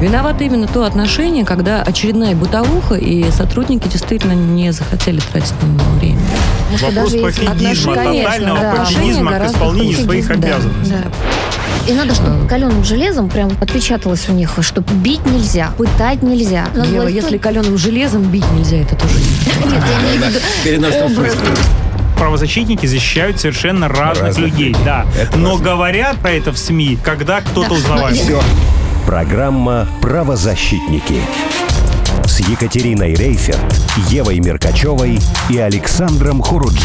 Виновато именно то отношение, когда очередная бытовуха, и сотрудники действительно не захотели тратить на него время. Вопрос пофигизма, тотального да. пофигизма к исполнению своих да, обязанностей. Да. И надо, чтобы каленым железом прям отпечаталось у них, что бить нельзя, пытать нельзя. Ева, если каленым железом бить нельзя, это тоже нет. Нет, я имею в виду образ правозащитники защищают совершенно разных, разных людей, да. Это Но важно. говорят про это в СМИ, когда кто-то да. узнавает. Все. Программа «Правозащитники» с Екатериной Рейферт, Евой Меркачевой и Александром Хуруджи.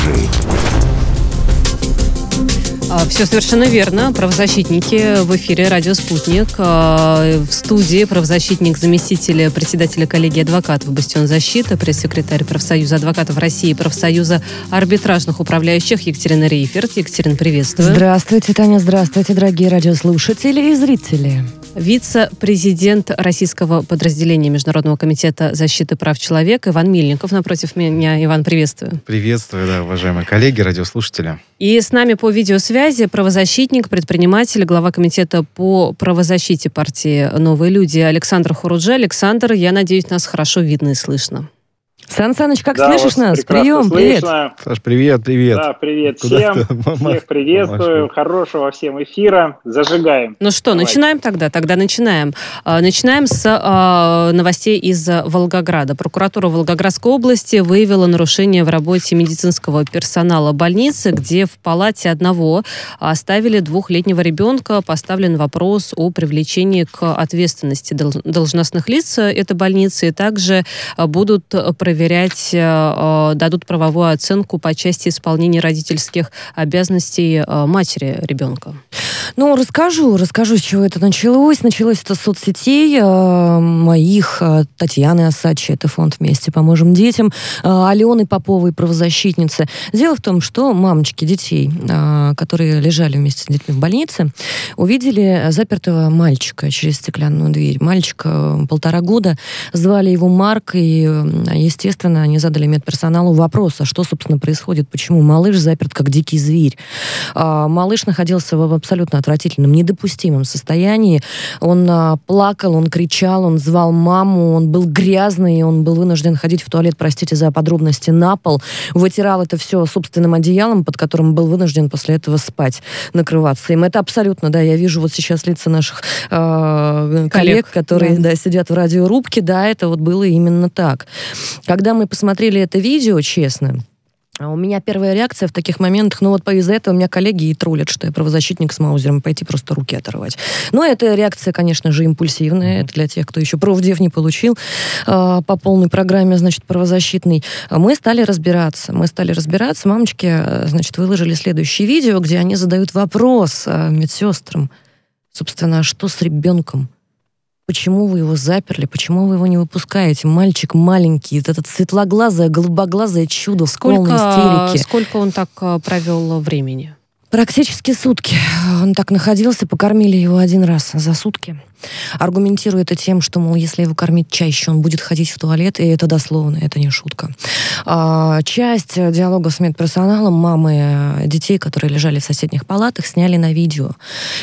А, Все совершенно верно. Правозащитники в эфире «Радио Спутник». А, в студии правозащитник, заместитель председателя коллегии адвокатов «Бастион защиты», пресс-секретарь профсоюза адвокатов России, профсоюза арбитражных управляющих Екатерина Рейферт. Екатерина, приветствую. Здравствуйте, Таня. Здравствуйте, дорогие радиослушатели и зрители. Вице-президент российского подразделения Международного комитета защиты прав человека Иван Мильников напротив меня. Иван, приветствую. Приветствую, да, уважаемые коллеги, радиослушатели. И с нами по видеосвязи правозащитник, предприниматель, глава комитета по правозащите партии «Новые люди» Александр Хуруджи. Александр, я надеюсь, нас хорошо видно и слышно. Сан Саныч, как да, слышишь нас? Прием, привет. Саш, привет, привет. Да, привет Куда всем. Всех приветствую. Мама. Хорошего всем эфира. Зажигаем. Ну что, Давайте. начинаем тогда? Тогда начинаем. А, начинаем с а, новостей из Волгограда. Прокуратура Волгоградской области выявила нарушение в работе медицинского персонала больницы, где в палате одного оставили двухлетнего ребенка. Поставлен вопрос о привлечении к ответственности должностных лиц этой больницы. И также будут проверять проверять, э, э, дадут правовую оценку по части исполнения родительских обязанностей э, матери ребенка. Ну, расскажу, расскажу, с чего это началось. Началось это с соцсетей моих, Татьяны Асачи, это фонд «Вместе поможем детям», Алены Поповой, правозащитницы. Дело в том, что мамочки детей, которые лежали вместе с детьми в больнице, увидели запертого мальчика через стеклянную дверь. Мальчика полтора года, звали его Марк, и, естественно, естественно, они задали медперсоналу вопрос, а что, собственно, происходит, почему малыш заперт как дикий зверь. А, малыш находился в абсолютно отвратительном, недопустимом состоянии. Он а, плакал, он кричал, он звал маму, он был грязный, он был вынужден ходить в туалет, простите за подробности, на пол, вытирал это все собственным одеялом, под которым был вынужден после этого спать, накрываться им. Это абсолютно, да, я вижу вот сейчас лица наших э, коллег, коллег, которые да. Да, сидят в радиорубке, да, это вот было именно так. Когда мы посмотрели это видео, честно, а у меня первая реакция в таких моментах, ну вот из-за этого у меня коллеги и троллят, что я правозащитник с маузером, пойти просто руки оторвать. Но эта реакция, конечно же, импульсивная, это для тех, кто еще правдев не получил э, по полной программе, значит, правозащитной. Мы стали разбираться, мы стали разбираться, мамочки, э, значит, выложили следующее видео, где они задают вопрос медсестрам, собственно, а что с ребенком? Почему вы его заперли? Почему вы его не выпускаете? Мальчик маленький, этот светлоглазое, голубоглазое чудо сколько, в полной истерике. Сколько он так э, провел времени? Практически сутки. Он так находился, покормили его один раз за сутки. Аргументирую это тем, что, мол, если его кормить чаще, он будет ходить в туалет, и это дословно, это не шутка. А, часть диалога с медперсоналом мамы детей, которые лежали в соседних палатах, сняли на видео.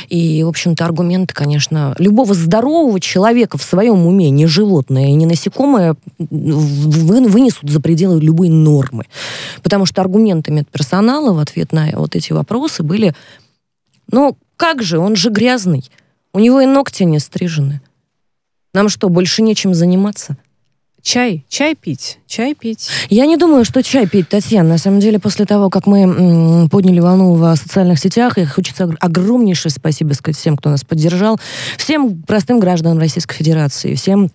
И, в общем-то, аргументы, конечно, любого здорового человека в своем уме, не животное и не насекомое, вынесут за пределы любой нормы. Потому что аргументы медперсонала в ответ на вот эти вопросы были, ну, как же, он же грязный. У него и ногти не стрижены. Нам что, больше нечем заниматься? Чай, чай пить, чай пить. Я не думаю, что чай пить, Татьяна. На самом деле, после того, как мы м, подняли волну в социальных сетях, и хочется огромнейшее спасибо сказать всем, кто нас поддержал, всем простым гражданам Российской Федерации, всем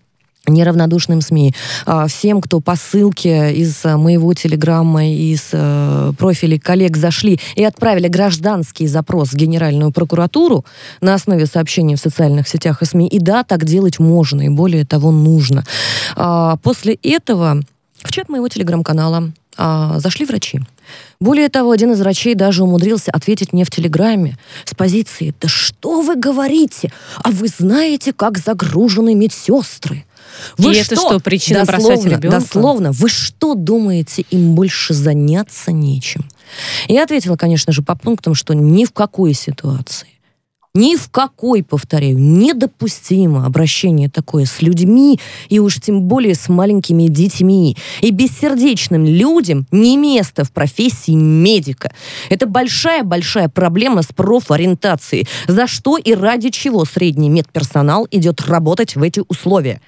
неравнодушным СМИ, а, всем, кто по ссылке из а, моего телеграмма, из э, профилей коллег зашли и отправили гражданский запрос в Генеральную прокуратуру на основе сообщений в социальных сетях и СМИ. И да, так делать можно, и более того, нужно. А, после этого в чат моего телеграм-канала зашли врачи. Более того, один из врачей даже умудрился ответить мне в Телеграме с позиции «Да что вы говорите? А вы знаете, как загружены медсестры?» Вы И что? это что, причина дословно, бросать ребенка? Дословно. Вы что думаете, им больше заняться нечем? Я ответила, конечно же, по пунктам, что ни в какой ситуации. Ни в какой, повторяю, недопустимо обращение такое с людьми, и уж тем более с маленькими детьми. И бессердечным людям не место в профессии медика. Это большая-большая проблема с профориентацией. За что и ради чего средний медперсонал идет работать в эти условия?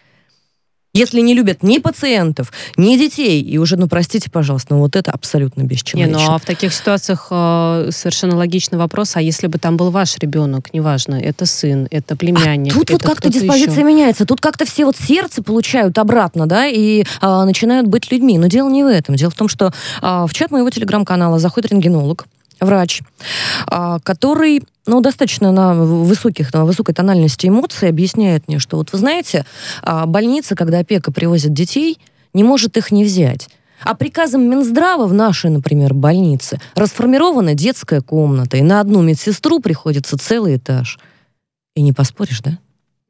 Если не любят ни пациентов, ни детей, и уже, ну, простите, пожалуйста, но вот это абсолютно бесчеловечно. Не, ну, а в таких ситуациях э, совершенно логичный вопрос, а если бы там был ваш ребенок, неважно, это сын, это племянник, а тут вот как-то диспозиция еще. меняется, тут как-то все вот сердце получают обратно, да, и э, начинают быть людьми. Но дело не в этом. Дело в том, что э, в чат моего телеграм-канала заходит рентгенолог, врач, а, который ну, достаточно на высоких, на высокой тональности эмоций объясняет мне, что вот вы знаете, а, больница, когда опека привозит детей, не может их не взять. А приказом Минздрава в нашей, например, больнице расформирована детская комната, и на одну медсестру приходится целый этаж. И не поспоришь, да?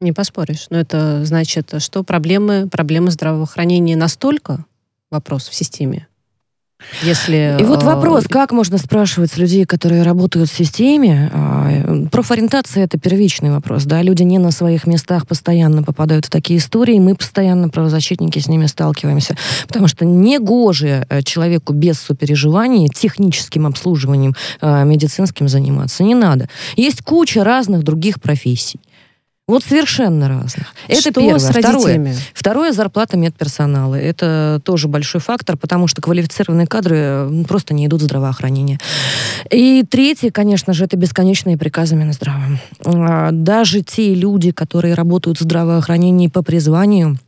Не поспоришь. Но это значит, что проблемы, проблемы здравоохранения настолько вопрос в системе, если, и вот вопрос, как можно спрашивать с людей, которые работают в системе? А, профориентация — это первичный вопрос, да, люди не на своих местах постоянно попадают в такие истории, мы постоянно, правозащитники, с ними сталкиваемся, потому что негоже э, человеку без сопереживания техническим обслуживанием э, медицинским заниматься не надо. Есть куча разных других профессий. Вот совершенно разных. Это Что первое. с Второе. Второе зарплата медперсонала. Это тоже большой фактор, потому что квалифицированные кадры просто не идут в здравоохранение. И третье, конечно же, это бесконечные приказы Минздрава. А, даже те люди, которые работают в здравоохранении по призванию,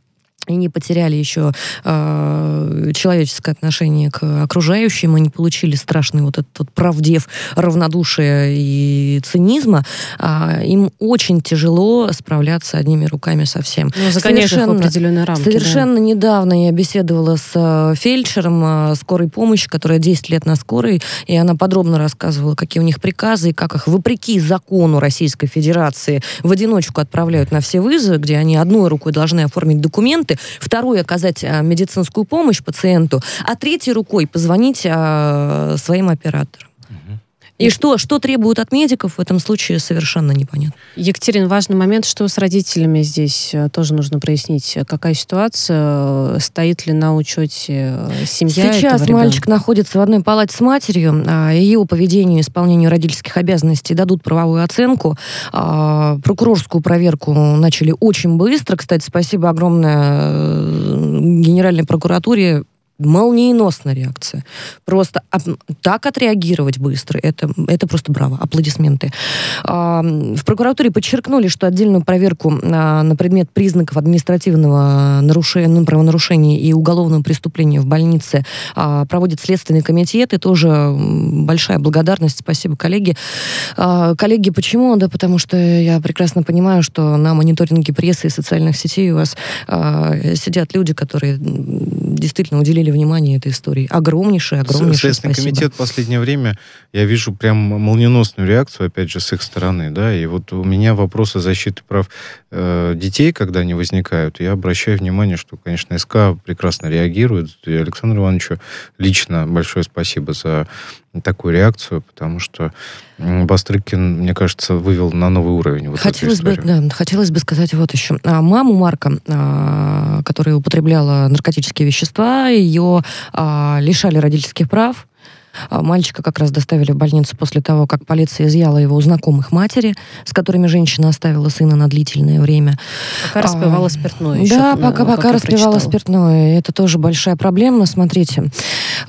и не потеряли еще э, человеческое отношение к окружающим, и не получили страшный вот этот вот правдев равнодушия и цинизма, э, им очень тяжело справляться одними руками со всем. Ну, совершенно, в определенные рамки. Совершенно да. недавно я беседовала с э, фельдшером э, скорой помощи, которая 10 лет на скорой, и она подробно рассказывала, какие у них приказы, и как их, вопреки закону Российской Федерации, в одиночку отправляют на все вызовы, где они одной рукой должны оформить документы, документы, второй оказать а, медицинскую помощь пациенту, а третьей рукой позвонить а, своим операторам. И что, что требуют от медиков в этом случае, совершенно непонятно. Екатерин, важный момент, что с родителями здесь э, тоже нужно прояснить. Какая ситуация? Стоит ли на учете э, семья Сейчас мальчик находится в одной палате с матерью. А, ее поведению и исполнению родительских обязанностей дадут правовую оценку. А, прокурорскую проверку начали очень быстро. Кстати, спасибо огромное э, Генеральной прокуратуре молниеносная реакция. Просто так отреагировать быстро, это, это просто браво, аплодисменты. В прокуратуре подчеркнули, что отдельную проверку на предмет признаков административного нарушения, ну, правонарушения и уголовного преступления в больнице а, проводит Следственный комитет, и тоже большая благодарность, спасибо, коллеги. А, коллеги, почему? Да потому что я прекрасно понимаю, что на мониторинге прессы и социальных сетей у вас а, сидят люди, которые действительно уделили внимание этой истории. Огромнейшее, огромнейшее Следственный спасибо. комитет в последнее время, я вижу прям молниеносную реакцию, опять же, с их стороны, да, и вот у меня вопросы защиты прав э, детей, когда они возникают, я обращаю внимание, что, конечно, СК прекрасно реагирует, и Александру Ивановичу лично большое спасибо за такую реакцию, потому что Бастрыкин, мне кажется, вывел на новый уровень вот хотелось бы, да, хотелось бы сказать вот еще. А, маму Марка, а, которая употребляла наркотические вещества, ее а, лишали родительских прав, мальчика как раз доставили в больницу после того, как полиция изъяла его у знакомых матери, с которыми женщина оставила сына на длительное время. Пока а, распивала спиртное. Еще, да, пока, пока распивала спиртное. Это тоже большая проблема. Смотрите, а,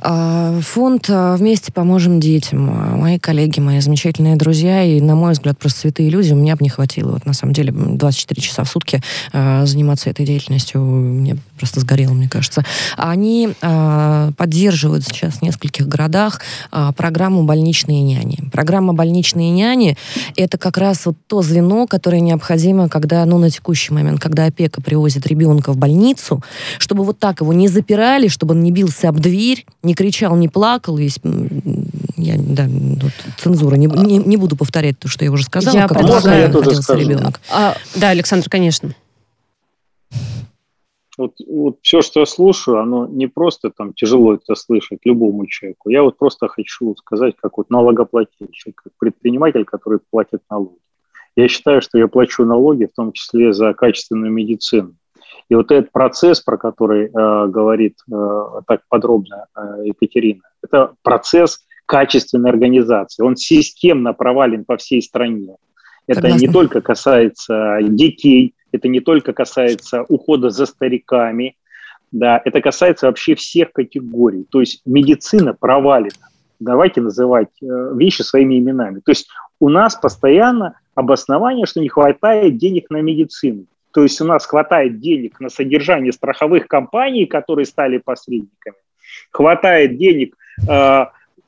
фонд а, «Вместе поможем детям». Мои коллеги, мои замечательные друзья, и, на мой взгляд, просто святые люди, у меня бы не хватило. Вот, на самом деле, 24 часа в сутки заниматься этой деятельностью мне просто сгорело, мне кажется. Они поддерживают сейчас в нескольких городах а, программу «Больничные няни». Программа «Больничные няни» — это как раз вот то звено, которое необходимо, когда, ну, на текущий момент, когда опека привозит ребенка в больницу, чтобы вот так его не запирали, чтобы он не бился об дверь, не кричал, не плакал, весь я, да, вот, цензура, не, не, не буду повторять то, что я уже сказала, я как можно я тоже скажу? ребенок. А, да, Александр, конечно вот, вот все, что я слушаю, оно не просто там тяжело это слышать любому человеку. Я вот просто хочу сказать, как вот налогоплательщик, как предприниматель, который платит налоги. Я считаю, что я плачу налоги, в том числе за качественную медицину. И вот этот процесс, про который э, говорит э, так подробно э, Екатерина, это процесс качественной организации. Он системно провален по всей стране. Это Согласна. не только касается детей, это не только касается ухода за стариками, да, это касается вообще всех категорий. То есть медицина провалена. Давайте называть э, вещи своими именами. То есть у нас постоянно обоснование, что не хватает денег на медицину. То есть у нас хватает денег на содержание страховых компаний, которые стали посредниками. Хватает денег э,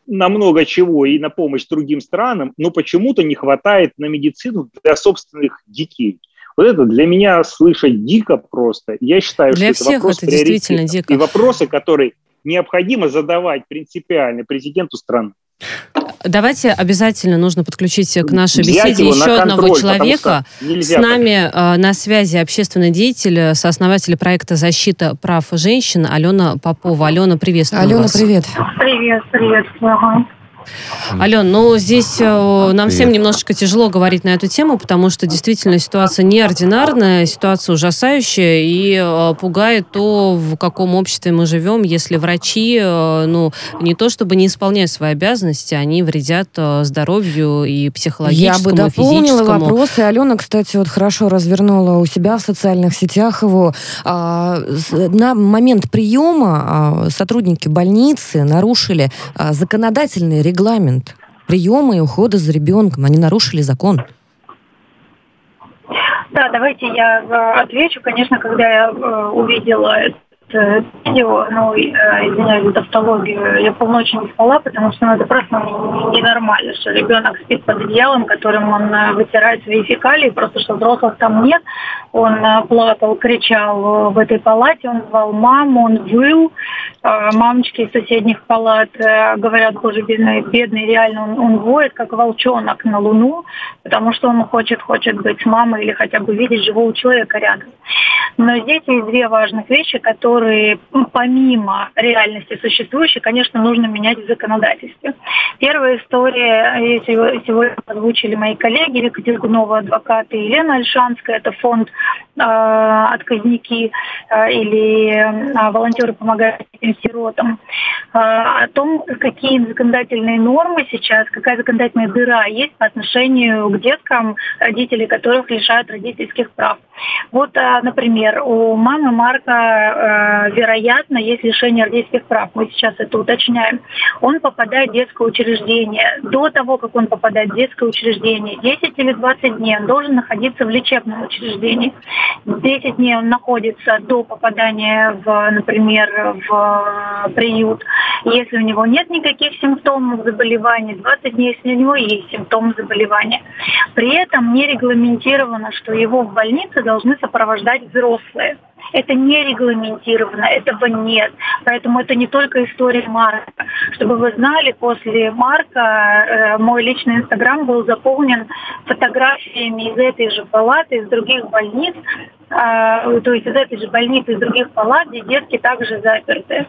на много чего и на помощь другим странам, но почему-то не хватает на медицину для собственных детей. Вот это для меня слышать дико просто. Я считаю, для что это вопрос это действительно дико. И вопросы, которые необходимо задавать принципиально президенту страны. Давайте обязательно нужно подключить к нашей беседе еще контроль, одного человека. С нами э, на связи общественный деятель, сооснователь проекта «Защита прав женщин» Алена Попова. Алена, приветствую Алена, вас. привет. Привет, приветствую. Ален, ну здесь э, нам всем немножечко тяжело говорить на эту тему, потому что действительно ситуация неординарная, ситуация ужасающая и э, пугает то, в каком обществе мы живем, если врачи, э, ну, не то чтобы не исполняют свои обязанности, они вредят здоровью и психологическому, Я бы дополнила вопрос, и Алена, кстати, вот хорошо развернула у себя в социальных сетях его. А, на момент приема а, сотрудники больницы нарушили а, законодательный регламент регламент приема и ухода за ребенком. Они нарушили закон. Да, давайте я э, отвечу. Конечно, когда я э, увидела Э, видео, ну, э, извиняюсь за тавтологию, я полночи не спала, потому что ну, это просто ненормально, что ребенок спит под одеялом, которым он э, вытирает свои фекалии, просто что взрослых там нет. Он плакал, кричал в этой палате, он звал маму, он выл. Мамочки из соседних палат говорят, боже, бедный, бедный реально он, он воет, как волчонок на луну, потому что он хочет, хочет быть с мамой или хотя бы видеть живого человека рядом. Но здесь есть две важных вещи, которые ну, помимо реальности существующей, конечно, нужно менять в законодательстве. Первая история, сегодня озвучили мои коллеги, Екатерина Гунова, адвокат, и Елена Альшанская, это фонд «Отказники» э, или э, волонтеры помогают этим сиротам, о том, какие законодательные нормы сейчас, какая законодательная дыра есть по отношению к деткам, родители которых лишают родительских прав. Вот, например, у мамы Марка, вероятно, есть лишение родительских прав. Мы сейчас это уточняем. Он попадает в детское учреждение. До того, как он попадает в детское учреждение, 10 или 20 дней он должен находиться в лечебном учреждении. 10 дней он находится до попадания, в, например, в приют. Если у него нет никаких симптомов заболевания, 20 дней, если у него есть симптомы заболевания. При этом не регламентировано, что его в больнице должны сопровождать взрослые. Это не регламентировано, этого нет. Поэтому это не только история Марка. Чтобы вы знали, после Марка э, мой личный инстаграм был заполнен фотографиями из этой же палаты, из других больниц, э, то есть из этой же больницы, из других палат, где детки также заперты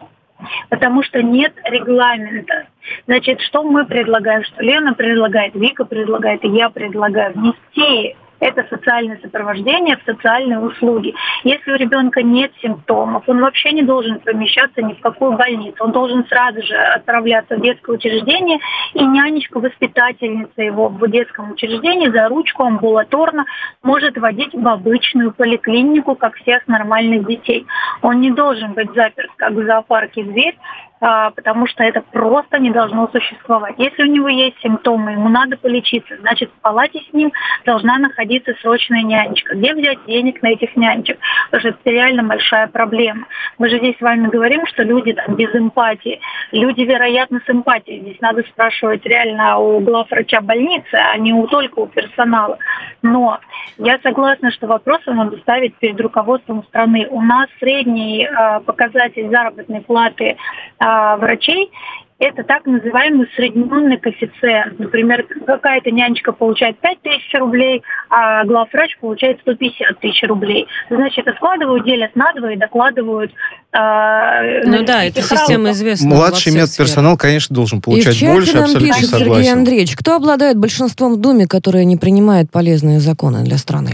потому что нет регламента. Значит, что мы предлагаем, что Лена предлагает, Вика предлагает, и я предлагаю внести это социальное сопровождение в социальные услуги. Если у ребенка нет симптомов, он вообще не должен помещаться ни в какую больницу. Он должен сразу же отправляться в детское учреждение, и нянечка, воспитательница его в детском учреждении за ручку амбулаторно может водить в обычную поликлинику, как всех нормальных детей. Он не должен быть заперт, как в зоопарке зверь, потому что это просто не должно существовать. Если у него есть симптомы, ему надо полечиться, значит, в палате с ним должна находиться срочная нянечка. Где взять денег на этих нянечек? Потому что это реально большая проблема. Мы же здесь с вами говорим, что люди там без эмпатии. Люди, вероятно, с эмпатией. Здесь надо спрашивать реально у главврача больницы, а не у, только у персонала. Но я согласна, что вопросы надо ставить перед руководством страны. У нас средний э, показатель заработной платы э, врачей это так называемый усредненный коэффициент. Например, какая-то нянечка получает 5 тысяч рублей, а главврач получает 150 тысяч рублей. Значит, это складывают, делят на два и докладывают. Э, ну да, эта система известна. Младший медперсонал, конечно, должен получать и больше, нам абсолютно пишет согласен. Сергей Андреевич, кто обладает большинством в Думе, которые не принимают полезные законы для страны?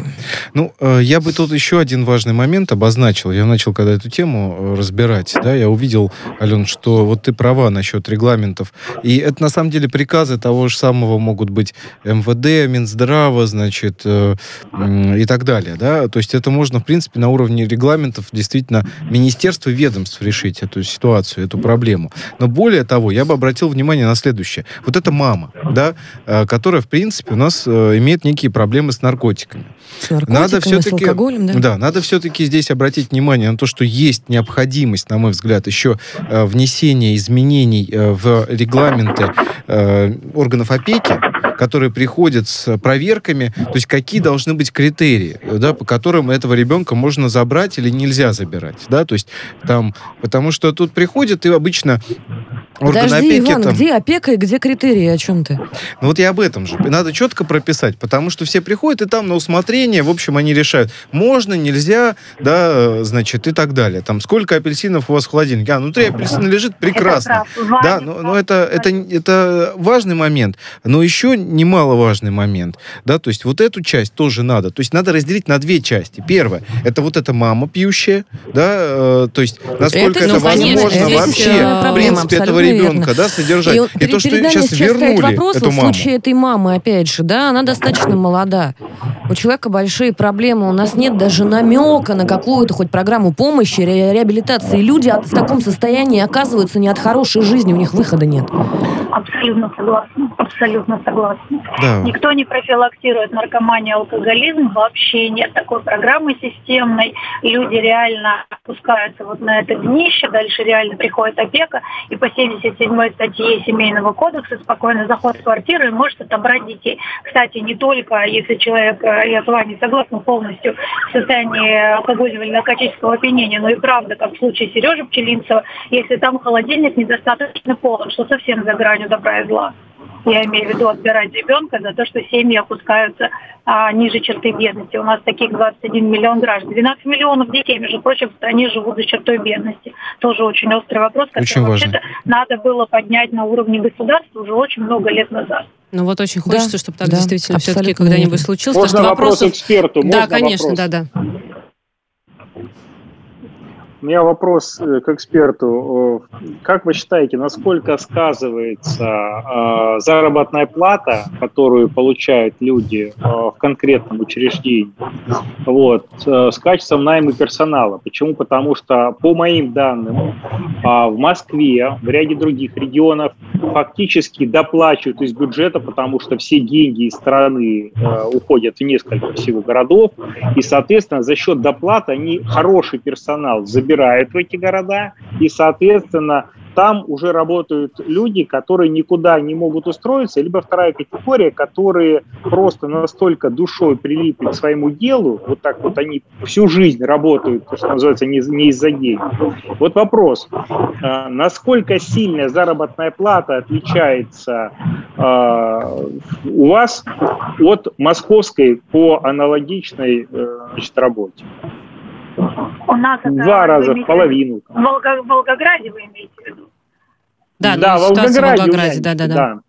Ну, э, я бы тут еще один важный момент обозначил. Я начал, когда эту тему э, разбирать, да, я увидел, Ален, что вот ты права насчет регламентов. И это на самом деле приказы того же самого могут быть МВД, Минздрава, значит, э, и так далее. Да? То есть это можно, в принципе, на уровне регламентов действительно министерств и ведомств решить эту ситуацию, эту проблему. Но более того, я бы обратил внимание на следующее. Вот эта мама, да, э, которая, в принципе, у нас э, имеет некие проблемы с наркотиками. С надо все-таки, с алкоголем, да? Да, надо все-таки здесь обратить внимание на то, что есть необходимость, на мой взгляд, еще э, внесения изменений э, в регламенты э, органов опеки, которые приходят с проверками, то есть какие должны быть критерии, да, по которым этого ребенка можно забрать или нельзя забирать, да, то есть там, потому что тут приходят и обычно органы Подожди, опеки... Иван, там, где опека и где критерии, о чем ты? ну вот я об этом же. Надо четко прописать, потому что все приходят и там на усмотрение, в общем, они решают, можно, нельзя, да, значит, и так далее. Там, сколько апельсинов у вас в холодильнике? А, внутри апельсина лежит, прекрасно. Да, но, но это, это, это важный момент. Но еще немаловажный момент, да, то есть вот эту часть тоже надо. То есть надо разделить на две части. Первое, это вот эта мама пьющая, да, э, то есть насколько это, Это, это ну, конечно, возможно здесь, вообще, э, в принципе, этого ребенка, верно. да, содержать. И, И, вот то, что перед сейчас вернули вопрос, эту вот в маму. случае этой мамы, опять же, да, она достаточно молода. У человека большие проблемы, у нас нет даже намека на какую-то хоть программу помощи, ре- реабилитации. Люди от- в таком состоянии оказываются не от хорошей жизни, у них выхода нет. Абсолютно согласна. Абсолютно согласна. Да. Никто не профилактирует наркоманию, алкоголизм. Вообще нет такой программы системной. Люди реально опускаются вот на это днище. Дальше реально приходит опека. И по 77 статье Семейного кодекса спокойно заходит в квартиру и может отобрать детей. Кстати, не только если человек, э, я вами согласна полностью, в состоянии алкогольного или наркотического опьянения, но и правда, как в случае Сережи Пчелинцева, если там холодильник недостаточно полон, что совсем за гранью добра и зла. Я имею в виду отбирать ребенка за то, что семьи опускаются а, ниже черты бедности. У нас таких 21 миллион граждан. 12 миллионов детей, между прочим, в стране живут за чертой бедности. Тоже очень острый вопрос, который Очень важно. вообще-то надо было поднять на уровне государства уже очень много лет назад. Ну вот очень Да, хочется, чтобы так да, действительно все-таки когда-нибудь случилось. Можно вопрос вопросов... эксперту? Да, Можно конечно, вопрос? да, да. У меня вопрос э, к эксперту. Как вы считаете, насколько сказывается э, заработная плата, которую получают люди э, в конкретном учреждении, вот, э, с качеством найма персонала? Почему? Потому что, по моим данным, а, в Москве, в ряде других регионов фактически доплачивают из бюджета, потому что все деньги из страны э, уходят в несколько всего городов, и, соответственно, за счет доплаты они хороший персонал забирают в эти города, и, соответственно, там уже работают люди, которые никуда не могут устроиться, либо вторая категория, которые просто настолько душой прилипли к своему делу, вот так вот они всю жизнь работают, то, что называется, не, не из-за денег. Вот вопрос, э, насколько сильная заработная плата отличается э, у вас от московской по аналогичной э, значит, работе? У нас это, два раза, в половину. в Волго- в Волгограде вы имеете в виду? Да, да, ну, в ситуация в Волгограде. Волгограде, меня, да, да, да.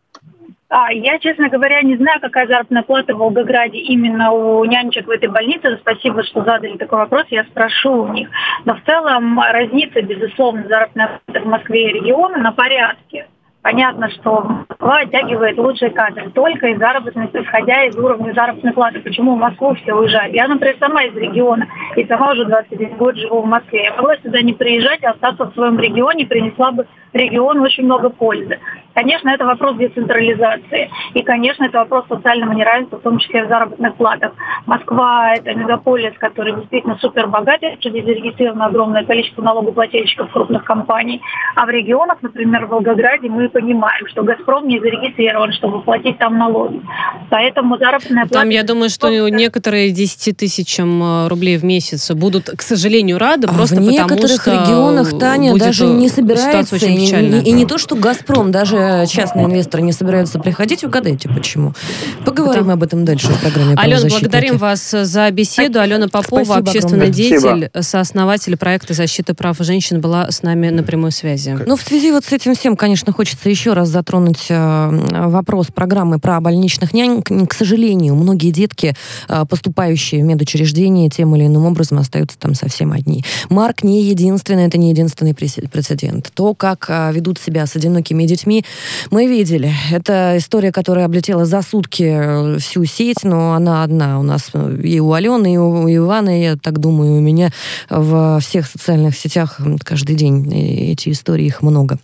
А, я, честно говоря, не знаю, какая заработная плата в Волгограде именно у нянечек в этой больнице. Спасибо, что задали такой вопрос, я спрошу у них. Но в целом разница, безусловно, заработная плата в Москве и регионе на порядке. Понятно, что Москва оттягивает лучшие кадры только из заработных, исходя из уровня заработной платы. Почему в Москву все уезжают? Я, например, сама из региона, и сама уже 21 год живу в Москве. Я могла сюда не приезжать, а остаться в своем регионе, принесла бы региону очень много пользы. Конечно, это вопрос децентрализации. И, конечно, это вопрос социального неравенства, в том числе в заработных платах. Москва – это мегаполис, который действительно супер богатый, здесь зарегистрировано огромное количество налогоплательщиков крупных компаний. А в регионах, например, в Волгограде, мы понимаем, что «Газпром» не зарегистрирован, чтобы платить там налоги. Поэтому заработная плата... Там, я думаю, что некоторые 10 тысячам э, рублей в месяц будут, к сожалению, рады, А просто в потому некоторых что регионах, Таня, даже не собирается. очень И, не- печальная. и не то, что «Газпром», даже частные инвесторы не собираются приходить. Угадайте, почему. Поговорим Потому- об этом дальше в программе Алена, благодарим вас за беседу. Алена Попова, Спасибо общественный огромное. деятель, сооснователь проекта защиты прав женщин, была с нами на прямой связи. Ну, в связи вот с этим всем, конечно, хочется еще раз затронуть э, вопрос программы про больничных нянь. К, к сожалению, многие детки, э, поступающие в медучреждения, тем или иным образом остаются там совсем одни. Марк не единственный, это не единственный прецедент. То, как ведут себя с одинокими детьми, мы видели. Это история, которая облетела за сутки э, всю сеть, но она одна у нас э, и у Алены, и у, и Ивана, я так думаю, у меня во всех социальных сетях каждый день эти истории, их много.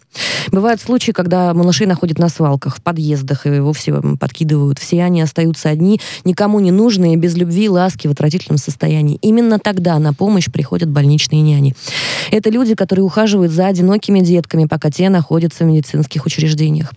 Бывают случаи, когда малышей находят на свалках, в подъездах и вовсе подкидывают. Все они остаются одни, никому не нужные, без любви, ласки, в отвратительном состоянии. Именно тогда на помощь приходят больничные няни. Это люди, которые ухаживают за одинокими детками, пока те находятся в медицинских учреждениях.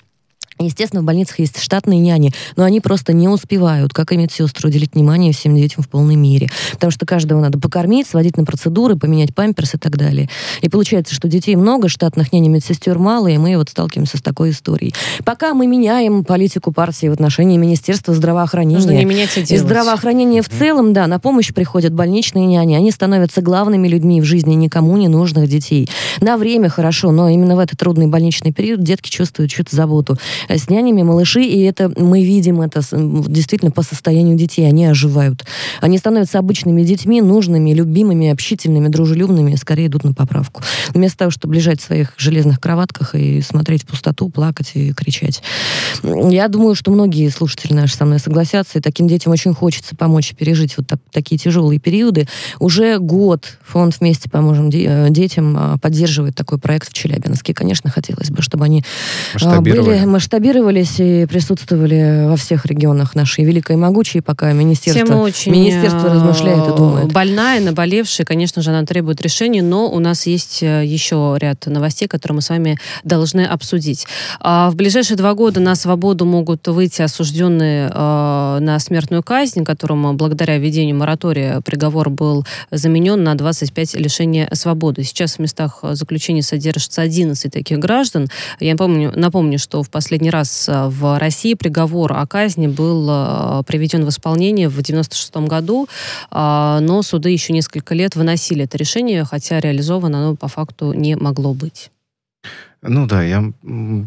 Естественно, в больницах есть штатные няни, но они просто не успевают, как и медсестры, уделить внимание всем детям в полной мере. Потому что каждого надо покормить, сводить на процедуры, поменять памперс и так далее. И получается, что детей много, штатных нянь и медсестер мало, и мы вот сталкиваемся с такой историей. Пока мы меняем политику партии в отношении Министерства здравоохранения. Нужно не менять, а И делать. здравоохранение в целом, да, на помощь приходят больничные няни. Они становятся главными людьми в жизни никому не нужных детей. На время хорошо, но именно в этот трудный больничный период детки чувствуют чью-то заботу. Э, С нянями малыши, и это мы видим это действительно по состоянию детей. Они оживают. Они становятся обычными детьми, нужными, любимыми, общительными, дружелюбными, и скорее идут на поправку. Вместо того, чтобы лежать в своих железных кроватках и смотреть в пустоту, плакать и кричать. Я думаю, что многие слушатели наши со мной согласятся, и таким детям очень хочется помочь пережить вот так- такие тяжелые периоды. Уже год фонд «Вместе поможем э, детям» а, поддерживает такой проект в Челябинске. Конечно, хотелось бы, чтобы они а, Масштабировали. Масштабировались и присутствовали во всех регионах нашей великой и могучей, пока министерство, Тема очень министерство э, размышляет и думает. Больная, наболевшая, конечно же, она требует решений, но у нас есть э, еще ряд новостей, которые мы с вами должны обсудить. А, В ближайшие два года на свободу могут выйти осужденные э, на смертную казнь, которому благодаря введению моратория приговор был заменен на 25 лишения свободы. Сейчас в местах заключения содержится 11 таких граждан. Я помню, напомню, что в последний раз э, в России приговор о казни был э, приведен в исполнение в 96 году, а, но суды еще несколько лет выносили это решение, хотя реализовано оно по факту не могло быть. Ну да, я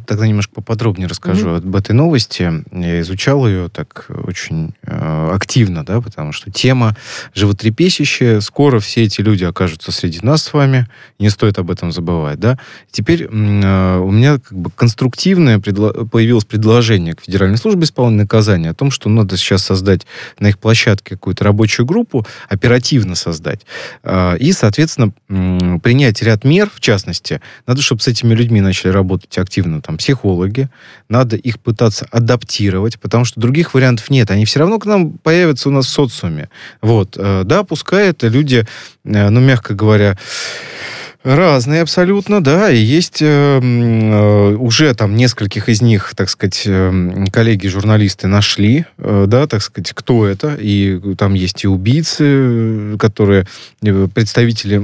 тогда немножко поподробнее расскажу об этой новости. Я изучал ее так очень э, активно, да, потому что тема животрепещущая. Скоро все эти люди окажутся среди нас с вами. Не стоит об этом забывать, да. Теперь э, у меня как бы конструктивное предло- появилось предложение к Федеральной службе исполнения наказания о том, что надо сейчас создать на их площадке какую-то рабочую группу, оперативно создать. Э, и, соответственно, м, принять ряд мер, в частности, надо, чтобы с этими людьми начали работать активно там психологи, надо их пытаться адаптировать, потому что других вариантов нет. Они все равно к нам появятся у нас в социуме. Вот. Э, Да, пускай это люди, э, ну, мягко говоря, Разные абсолютно, да, и есть э, э, уже там нескольких из них, так сказать, э, коллеги-журналисты нашли, э, да, так сказать, кто это, и там есть и убийцы, э, которые представители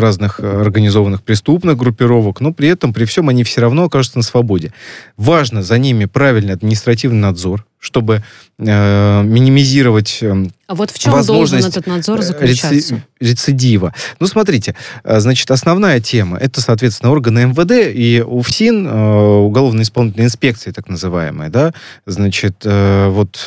разных организованных преступных группировок, но при этом, при всем, они все равно окажутся на свободе. Важно за ними правильный административный надзор, чтобы э, минимизировать э, А вот в чем должен возможность этот надзор э, заключаться? реци- рецидива. Ну, смотрите, э, значит, основная тема, это, соответственно, органы МВД и УФСИН, э, уголовно-исполнительная инспекция, так называемая, да, значит, вот,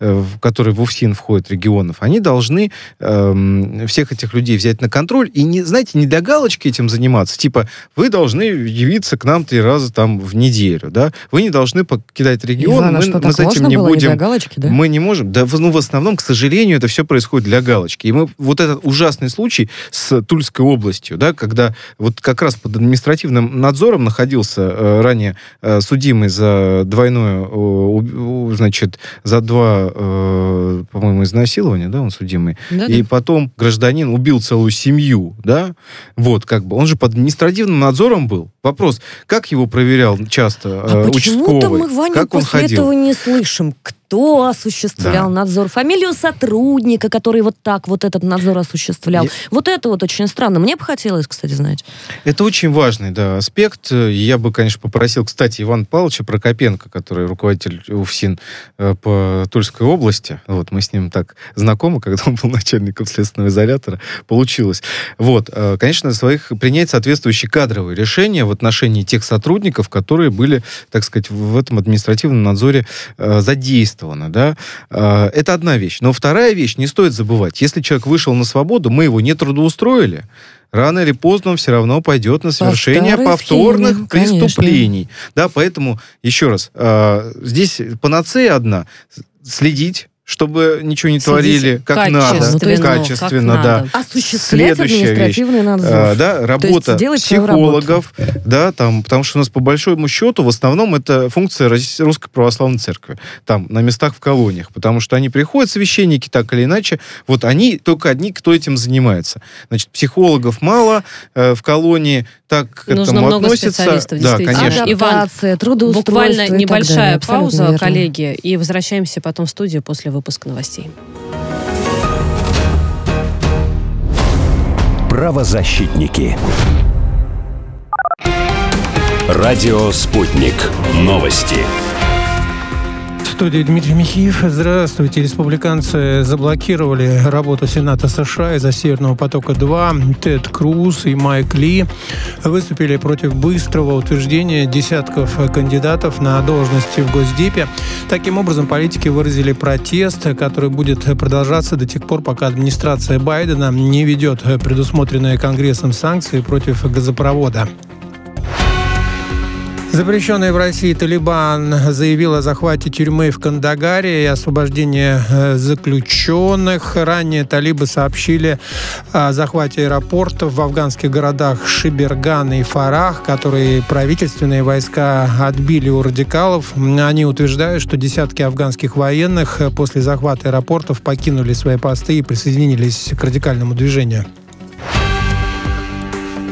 в которые в УФСИН входят регионов, они должны эм, всех этих людей взять на контроль и, не, знаете, не для галочки этим заниматься, типа, вы должны явиться к нам три раза там в неделю, да, вы не должны покидать регион, Ивана, мы, что, мы с этим не? Не будем... для галочки, да? Мы не можем. Да, ну, в основном, к сожалению, это все происходит для галочки. И мы вот этот ужасный случай с Тульской областью, да, когда вот как раз под административным надзором находился э, ранее э, судимый за двойное, э, значит, за два, э, по-моему, изнасилования, да, он судимый. Да, И потом гражданин убил целую семью, да, вот, как бы, он же под административным надзором был. Вопрос, как его проверял часто А э, почему-то участковый? мы, Ваня, как он после ходил? этого не слышим. кто осуществлял Да. надзор, фамилию сотрудника, который вот так вот этот надзор осуществлял. Я- Вот это вот очень странно. Мне бы хотелось, кстати, знать. Это очень важный да, аспект. Я бы, конечно, попросил, кстати, Ивана Павловича Прокопенко, который руководитель УФСИН э, по Тульской области. Вот, мы с ним так знакомы, когда он был начальником следственного изолятора. Получилось. Вот, э, конечно, своих принять соответствующие кадровые решения в отношении тех сотрудников, которые были, так сказать, в этом административном надзоре э, задействованы. Да? Э, Это одна вещь. Но вторая вещь, не стоит забывать, если человек вышел на свободу, мы его не трудоустроили, рано или поздно он все равно пойдет на совершение старой повторных конечно. преступлений. Да, поэтому, еще раз, э, здесь панацея одна. Следить, чтобы ничего не Следить творили как надо, качественно, качественно, как да. надо. Осуществлять Следующая вещь. административный надзор. А, да, работа психологов, да, там, потому что у нас по большому счету в основном это функция Русской Православной Церкви, там, на местах в колониях, потому что они приходят, священники, так или иначе, вот они только одни, кто этим занимается. Значит, психологов мало э, в колонии, так к Нужно этому много относятся. специалистов, Да, действительно. конечно. Иван, Адаптация, трудоустройство Буквально небольшая далее. Пауза, верно. коллеги, и возвращаемся потом в студию после выпуска новостей. Правозащитники. Радио «Спутник». Новости. Студии Дмитрий Михеев. Здравствуйте. Республиканцы заблокировали работу Сената США из-за Северного потока-2. Тед Круз и Майк Ли выступили против быстрого утверждения десятков кандидатов на должности в Госдепе. Таким образом, политики выразили протест, который будет продолжаться до тех пор, пока администрация Байдена не ведет предусмотренные Конгрессом санкции против газопровода. Запрещенный в России Талибан заявил о захвате тюрьмы в Кандагаре и освобождении э, заключенных. Ранее талибы сообщили о захвате аэропортов в афганских городах Шиберган и Фарах, которые правительственные войска отбили у радикалов. Они утверждают, что десятки афганских военных э, после захвата аэропортов покинули свои посты и присоединились к радикальному движению.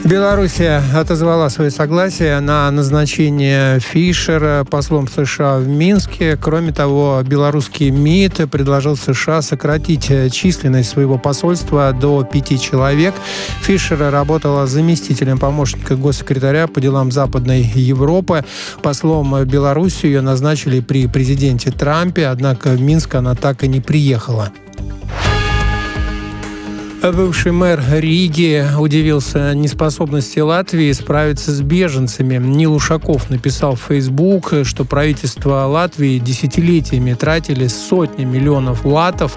Белоруссия отозвала свое согласие на назначение Фишера послом США в Минске. Кроме того, белорусский МИД предложил США сократить численность своего посольства до пяти человек. Фишер работала заместителем помощника госсекретаря по делам Западной Европы. Послом в Белоруссию ее назначили при президенте Трампе, однако в Минск она так и не приехала. Бывший мэр Риги удивился неспособности Латвии справиться с беженцами. Нил Ушаков написал в Facebook, что правительство Латвии десятилетиями тратили сотни миллионов латов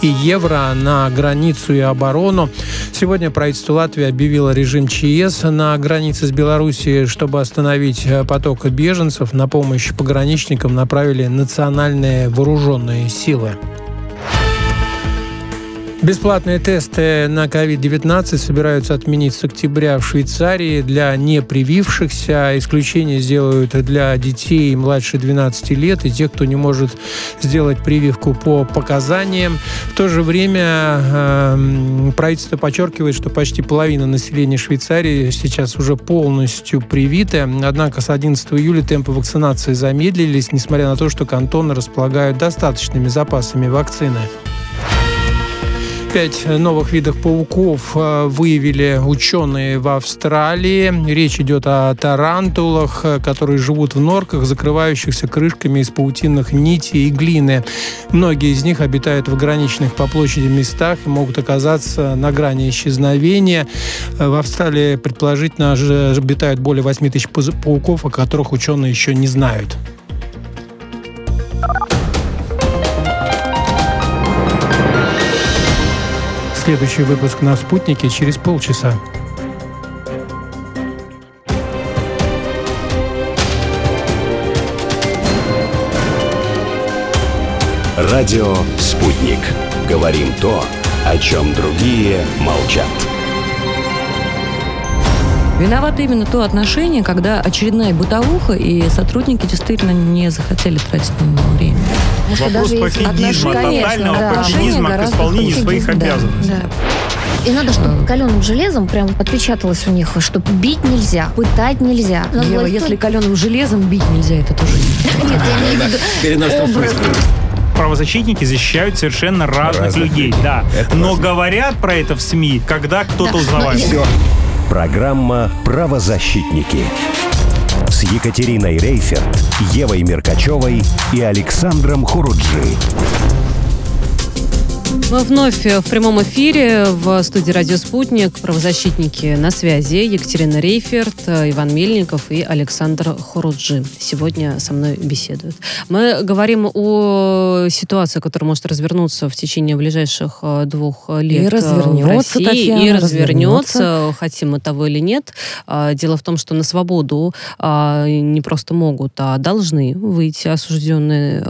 и евро на границу и оборону. Сегодня правительство Латвии объявило режим ЧС на границе с Белоруссией, чтобы остановить поток беженцев. На помощь пограничникам направили национальные вооруженные силы. Бесплатные тесты на COVID-19 собираются отменить с октября в Швейцарии для непривившихся. Исключение сделают для детей младше 12 лет и тех, кто не может сделать прививку по показаниям. В то же время э, правительство подчеркивает, что почти половина населения Швейцарии сейчас уже полностью привиты. Однако с 11 июля темпы вакцинации замедлились, несмотря на то, что кантоны располагают достаточными запасами вакцины. Пять новых видов пауков э, выявили ученые в Австралии. Речь идет о тарантулах, э, которые живут в норках, закрывающихся крышками из паутинных нитей и глины. Многие из них обитают в ограниченных по площади местах и могут оказаться на грани исчезновения. Э, В Австралии, предположительно, обитают более 8 тысяч пауков, о которых ученые еще не знают. Следующий выпуск на «Спутнике» через полчаса. Радио «Спутник». Говорим то, о чем другие молчат. Виновато именно то отношение, когда очередная бытовуха, и сотрудники действительно не захотели тратить на него время. Потому что Вопрос даже пофигизма, отношения- тотального да, пофигизма к исполнению хуже. своих Да, обязанностей. да. И надо, чтобы каленым железом прям отпечаталось у них, что бить нельзя, пытать нельзя. Надо Ева, власть если каленым железом бить нельзя, это тоже не Нет, я имею в виду правозащитники защищают совершенно разных, Разных людей, людей. да. Это Но важно. говорят про это в СМИ, когда кто-то Да, узнавает. но- Все. Программа «Правозащитники» с Екатериной Рейферт, Евой Меркачевой и Александром Хуруджи. Мы вновь в прямом эфире в студии «Радио Спутник». Правозащитники на связи. Екатерина Рейферт, Иван Мельников и Александр Хоруджи сегодня со мной беседуют. Мы говорим о ситуации, которая может развернуться в течение ближайших э, двух лет э, развернется, в России. Татьяна, и развернется. развернется, хотим мы того или нет. Дело в том, что на свободу а, не просто могут, а должны выйти осужденные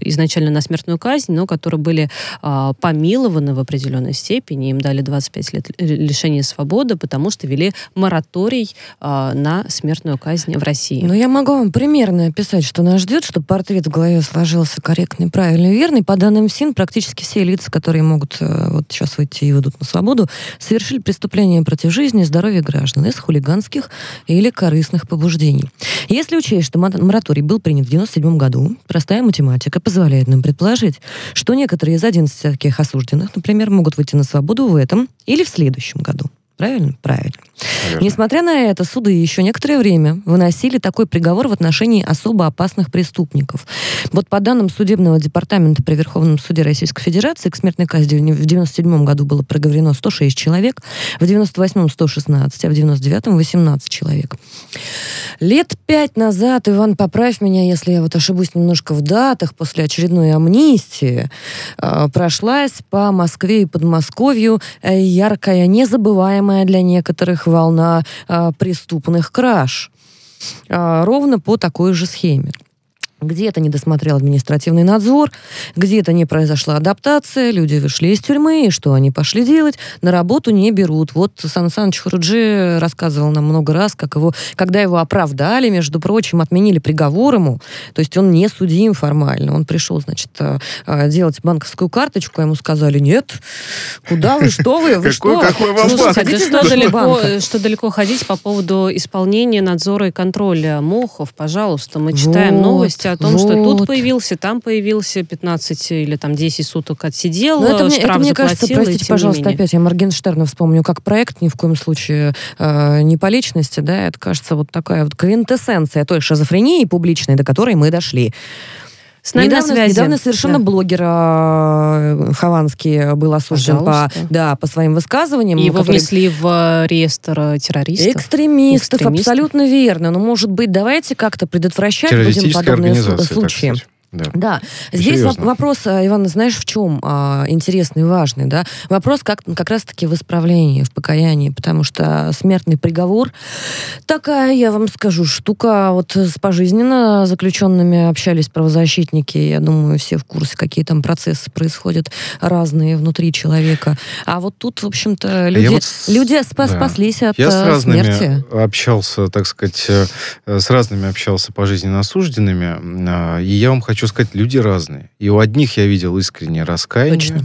изначально на смертную казнь, но которые были а, помилованы в определенной степени. Им дали 25 лет лишения свободы, потому что вели мораторий а, на смертную казнь в России. Ну, я могу вам примерно описать, что нас ждет, чтобы портрет в голове сложился корректный, правильный, верный. По данным СИН, практически все лица, которые могут э, вот сейчас выйти и выйдут на свободу, совершили преступления против жизни и здоровья граждан из хулиганских или корыстных побуждений. Если учесть, что мо- мораторий был принят в 97 году, простая математика позволяет нам предположить, что некоторые из 11 таких осужденных, например, могут выйти на свободу в этом или в следующем году. Правильно? Правильно. Наверное. Несмотря на это, суды еще некоторое время выносили такой приговор в отношении особо опасных преступников. Вот по данным Судебного департамента при Верховном суде Российской Федерации к смертной казни в 97 году было проговорено 106 человек, в 98-м 116, а в 99-м 18 человек. Лет пять назад, Иван, поправь меня, если я вот ошибусь немножко в датах, после очередной амнистии, э, прошлась по Москве и Подмосковью э, яркая, незабываемая для некоторых волна э, преступных краж. Э, ровно по такой же схеме. Где-то не досмотрел административный надзор, где-то не произошла адаптация, люди вышли из тюрьмы, и что они пошли делать? На работу не берут. Вот Сан Саныч Хуруджи рассказывал нам много раз, как его, когда его оправдали, между прочим, отменили приговор ему, то есть он не судим формально. Он пришел, значит, э, э, делать банковскую карточку, а ему сказали, нет, куда вы, что вы, вы что? какой вам Слушайте, что далеко, банка? что далеко ходить по поводу исполнения надзора и контроля МОХов, пожалуйста. Мы читаем новости о том, что вот. тут появился, там появился, 15 или там 10 суток отсидел, Ну, это, мне, штраф это, мне кажется, простите, пожалуйста, опять я Моргенштерна вспомню как проект, ни в коем случае э, не по личности, да, это, кажется, вот такая вот квинтэссенция той шизофрении публичной, до которой мы дошли. С нами недавно, на связи. недавно совершенно Да. блогер э, Хованский был осужден по, да, по своим высказываниям. И его которые- внесли в реестр э, террористов. Экстремистов, Экстремистов. абсолютно верно. Но, может быть, давайте как-то предотвращать будем подобные случаи. Да. Да, здесь Серьезно. воп- вопрос, а, Иван, знаешь, в чем а, интересный, важный, да? Вопрос как, как раз-таки в исправлении, в покаянии, потому что смертный приговор такая, я вам скажу, штука. Вот с пожизненно заключенными общались правозащитники, я думаю, все в курсе, какие там процессы происходят разные внутри человека. А вот тут, в общем-то, люди, вот с- люди спас- да. спаслись от Я с э, разными смерти. общался, так сказать, э, э, с разными общался пожизненно осужденными, а, и я вам хочу сказать, люди разные. И у одних я видел искреннее раскаяние, Точно.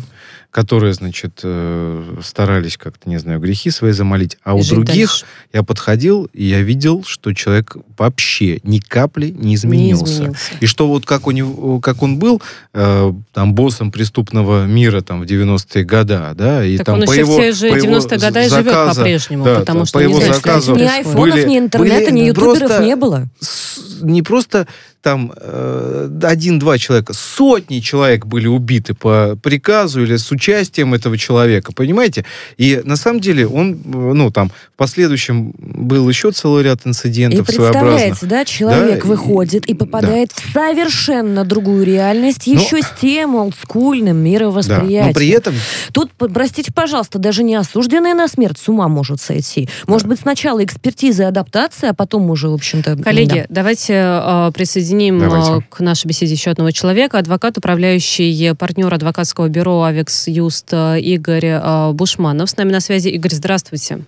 которые, значит, э, старались как-то, не знаю, грехи свои замолить, а И у других дальше. я подходил, и я видел, что человек вообще ни капли не Не изменился. изменился. И что вот как, у него, как он был э, там боссом преступного мира там в 90-е годы, да, и Так там он по еще его, в те же по его 90-е года и живет по-прежнему, да, потому что по не его что заказу Ни айфонов, были- ни интернета, были ни ютуберов не было. с- не просто там э, один-два человека, сотни человек были убиты по приказу или с участием этого человека, понимаете? И на самом деле он, э, ну там, в последующем был еще целый ряд И инцидентов своеобразных. представляете, да, человек Да, и- выходит и попадает в совершенно другую реальность, еще с тем олдскульным Да, мировосприятием. но при этом Тут, простите, пожалуйста, даже не осужденный на смерть с ума может сойти. Может быть, сначала экспертиза и адаптация, а потом уже, в общем-то... Коллеги, давайте э, присоединим Давайте. э, к нашей беседе еще одного человека. Адвокат, управляющий партнер адвокатского бюро «Авекс Юст» э, Игорь э, Бушманов. С нами на связи. Игорь, здравствуйте.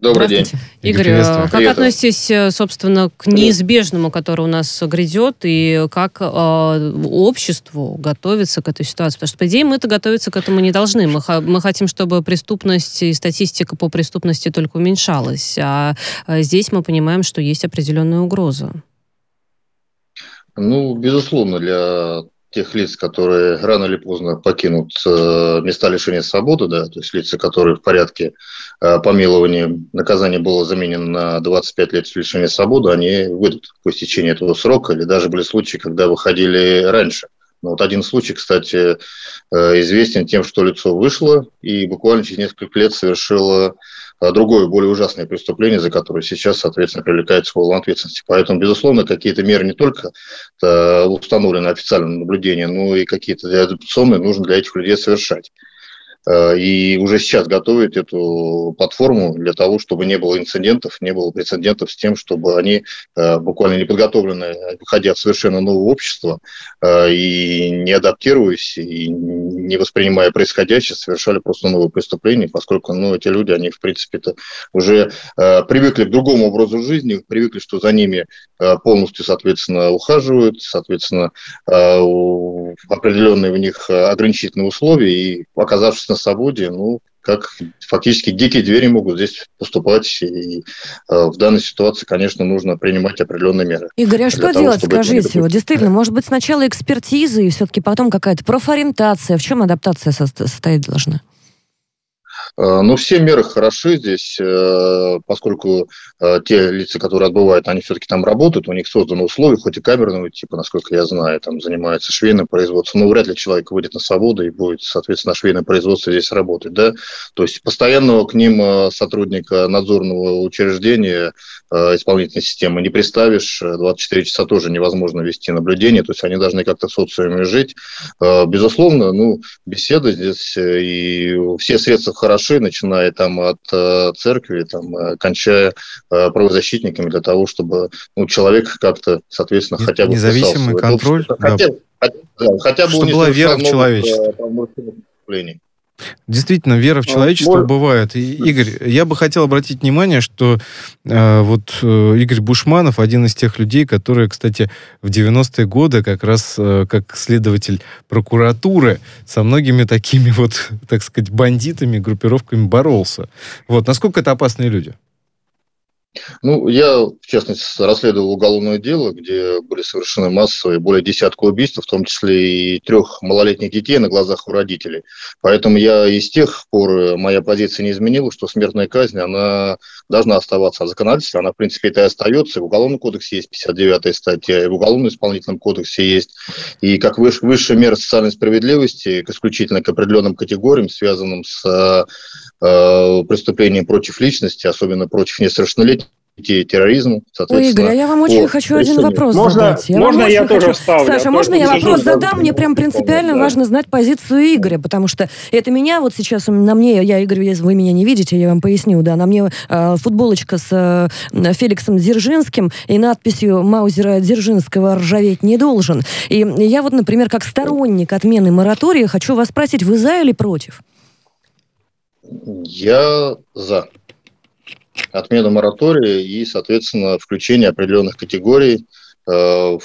Добрый день. Игорь, Игорь, э, как Привет. относитесь, э, собственно, к неизбежному, который у нас грядет, и как э, обществу готовиться к этой ситуации? Потому что, по идее, мы-то готовиться к этому не должны. Мы, мы хотим, чтобы преступность и статистика по преступности только уменьшалась. А э, здесь мы понимаем, что есть определенная угроза. Ну, безусловно, для тех лиц, которые рано или поздно покинут э, места лишения свободы, да, то есть лица, которые в порядке э, помилования наказание было заменено на 25 лет лишения свободы, они выйдут по истечении этого срока, или даже были случаи, когда выходили раньше. Но вот один случай, кстати, э, известен тем, что лицо вышло и буквально через несколько лет совершило другое, более ужасное преступление, за которое сейчас, соответственно, привлекается к ответственности. Поэтому, безусловно, какие-то меры не только э, установлены официальным наблюдением, но и какие-то адаптационные нужно для этих людей совершать. Э, и уже сейчас готовят эту платформу для того, чтобы не было инцидентов, не было прецедентов с тем, чтобы они э, буквально неподготовленные, выходя в совершенно новое общество э, и не адаптируясь, и не воспринимая происходящее, совершали просто новые преступления, поскольку ну, эти люди, они, в принципе-то, уже привыкли к другому образу жизни, привыкли, что за ними полностью, соответственно, ухаживают, соответственно, определенные в них ограничительные условия, и оказавшись на свободе, ну, как фактически дикие двери могут здесь поступать. И э, в данной ситуации, конечно, нужно принимать определенные меры. Игорь, а что того, делать, скажите? Вот действительно, может быть, сначала экспертиза и все-таки потом какая-то профориентация. В чем адаптация состоять должна? Э, ну, все меры хороши здесь, э, поскольку э, те лица, которые отбывают, они все-таки там работают, у них созданы условия, хоть и камерного типа, насколько я знаю, там занимается швейным производством, но вряд ли человек выйдет на свободу и будет, соответственно, швейное производство здесь работать, да. То есть постоянного к ним сотрудника надзорного учреждения исполнительной системы не приставишь, 24 часа тоже невозможно вести наблюдение, то есть они должны как-то в социуме жить. Безусловно, ну, беседа здесь и все средства хороши, хороши, начиная там от э, церкви, там, э, кончая э, правозащитниками для того, чтобы ну, человек как-то, соответственно, хотя бы... Независимый контроль. Хотя, да. хотя, да, хотя бы чтобы была вера в человечество. Там, Действительно, вера в человечество Может... бывает. И, Игорь, я бы хотел обратить внимание, что э, вот э, Игорь Бушманов один из тех людей, которые, кстати, в 90-е годы как раз э, как следователь прокуратуры со многими такими вот, так сказать, бандитами, группировками боролся. Вот, насколько это опасные люди? Ну, я, в частности, расследовал уголовное дело, где были совершены массовые, более десятка убийств, в том числе и трех малолетних детей на глазах у родителей. Поэтому я и с тех пор, э, моя позиция не изменилась, что смертная казнь, она должна оставаться в законодательстве, она, в принципе, это и остается. В Уголовном кодексе есть 59-я статья, и в Уголовном исполнительном кодексе есть. И как высшая мера социальной справедливости, исключительно к определенным категориям, связанным с э, преступлением против личности, особенно против несовершеннолетних, терроризму, Ой, Игорь, а я вам очень хочу один вопрос можно, задать. Я можно я тоже хочу... вставлю? Саша, можно я вопрос задам? Мне прям принципиально да. важно знать позицию Игоря, потому что это меня вот сейчас, на мне, я, Игорь, вы меня не видите, я вам поясню, да, на мне э, футболочка с э, Феликсом Дзержинским и надписью Маузера Дзержинского ржаветь не должен. И я вот, например, как сторонник отмены моратория хочу вас спросить, вы за или против? Я за отмену моратория и, соответственно, включение определенных категорий Э,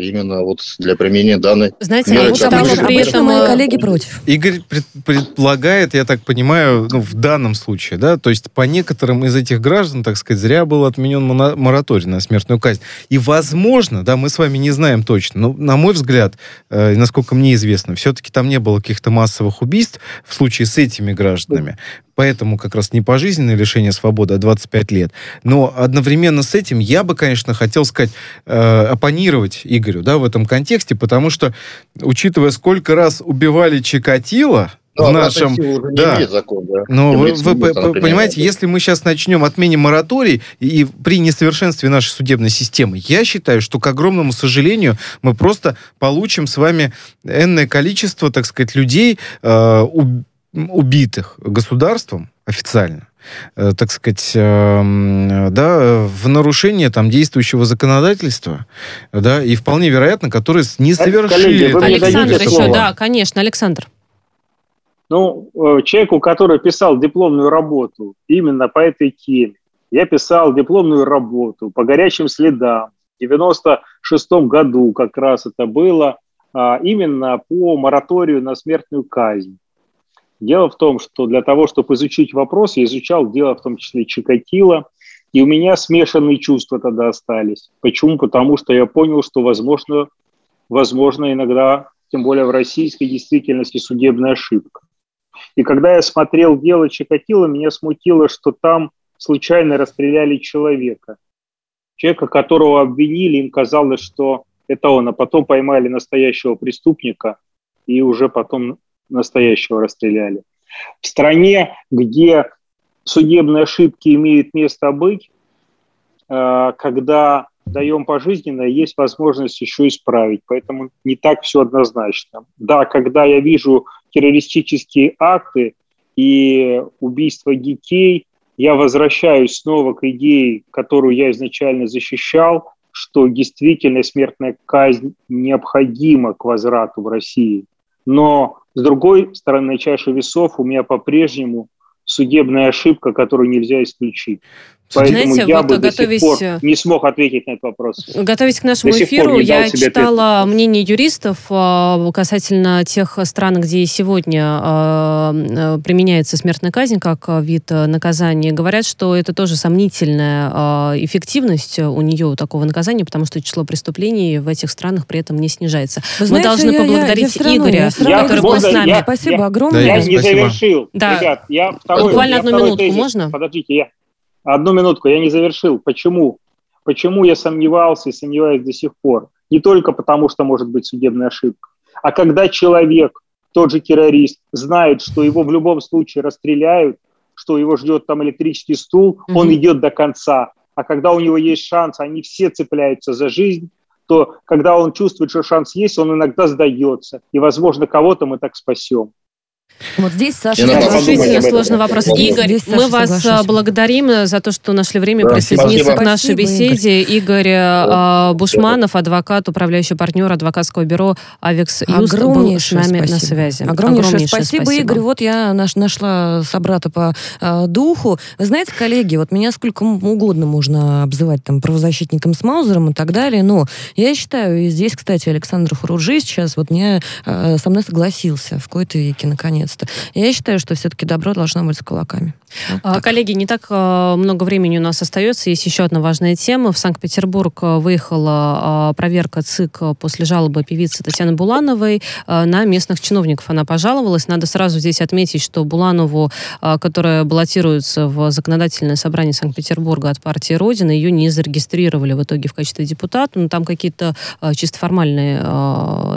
именно вот для применения данной Знаете, меры. Знаете, при этом мои э, коллеги против. Игорь пред, предполагает, я так понимаю, ну, в данном случае, да, то есть по некоторым из этих граждан, так сказать, зря был отменен мораторий на смертную казнь. И, возможно, да, мы с вами не знаем точно, но, на мой взгляд, э, насколько мне известно, все-таки там не было каких-то массовых убийств в случае с этими гражданами поэтому как раз не пожизненное лишение свободы, а 25 лет. Но одновременно с этим я бы, конечно, хотел сказать, э, оппонировать Игорю, да, в этом контексте, потому что, учитывая, сколько раз убивали Чикатило, ну, в нашем... Да. Закон, да. Но вы, вы, вы понимаете, если мы сейчас начнем отменим мораторий и при несовершенстве нашей судебной системы, я считаю, что, к огромному сожалению, мы просто получим с вами энное количество, так сказать, людей, э, убитых государством официально, э, так сказать, э, да, в нарушение там действующего законодательства, да, и вполне вероятно, которые не совершили... Коллеги, Александр еще, да, конечно, Александр. Ну, э, человеку, который писал дипломную работу именно по этой теме, я писал дипломную работу по горячим следам. В 96 году как раз это было а, именно по мораторию на смертную казнь. Дело в том, что для того, чтобы изучить вопрос, я изучал дело в том числе Чикатило, и у меня смешанные чувства тогда остались. Почему? Потому что я понял, что возможно, возможно иногда тем более в российской действительности, судебная ошибка. И когда я смотрел дело Чикатило, меня смутило, что там случайно расстреляли человека. Человека, которого обвинили, им казалось, что это он, а потом поймали настоящего преступника и уже потом настоящего расстреляли. В стране, где судебные ошибки имеют место быть, э, когда даем пожизненно, есть возможность еще исправить. Поэтому не так все однозначно. Да, когда я вижу террористические акты и убийство детей, я возвращаюсь снова к идее, которую я изначально защищал, что действительно смертная казнь необходима к возврату в России. Но с другой стороны чаши весов у меня по-прежнему судебная ошибка, которую нельзя исключить. Поэтому Знаете, я вот бы готовясь... до сих пор не смог ответить на этот вопрос. Готовясь к нашему эфиру, я читала мнение юристов э, касательно тех стран, где сегодня э, э, применяется смертная казнь как вид э, наказания. Говорят, что это тоже сомнительная э, эффективность у нее у такого наказания, потому что число преступлений в этих странах при этом не снижается. Вы Мы знаете, должны я- я- поблагодарить я равно- Игоря, я который был с нами. я- Спасибо я- огромное. Я Да, не спасибо. завершил. Да. Ребят, я второй, Буквально я одну минутку тезис. можно? Подождите, я одну минутку, я не завершил. Почему? Почему я сомневался и сомневаюсь до сих пор? Не только потому, что может быть судебная ошибка, а когда человек, тот же террорист, знает, что его в любом случае расстреляют, что его ждет там электрический стул, Мгм. он идет до конца. А когда у него есть шанс, они все цепляются за жизнь, то когда он чувствует, что шанс есть, он иногда сдается. И, возможно, кого-то мы так спасем. Вот здесь Саша... Действительно сложный вопрос. Ладно. Игорь, Здесь мы Саша вас соглашусь. а, благодарим за то, что нашли время Да, присоединиться спасибо. к нашей Спасибо, беседе. Игорь э, Бушманов, адвокат, управляющий партнер адвокатского бюро «Авекс Юст» был с Огромнейшее нами на спасибо. связи. Огромнейшее, спасибо, Игорь. Вот я наш, нашла собрата по э, духу. Вы знаете, коллеги, вот меня сколько угодно можно обзывать там правозащитником с Маузером и так далее, но я считаю, и здесь, кстати, Александр Хуруджи сейчас вот мне э, со мной согласился в кои-то веке, наконец-то. Я считаю, что все-таки добро должно быть с кулаками. Вот А. Коллеги, не так э, много времени у нас остается. Есть еще одна важная тема. В Санкт-Петербург э, выехала проверка ЦИК после жалобы певицы Татьяны Булановой на местных чиновников. Она пожаловалась. Надо сразу здесь отметить, что Буланову, которая баллотируется в законодательное собрание Санкт-Петербурга от партии Родина, ее не зарегистрировали в итоге в качестве депутата. Но там какие-то чисто формальные,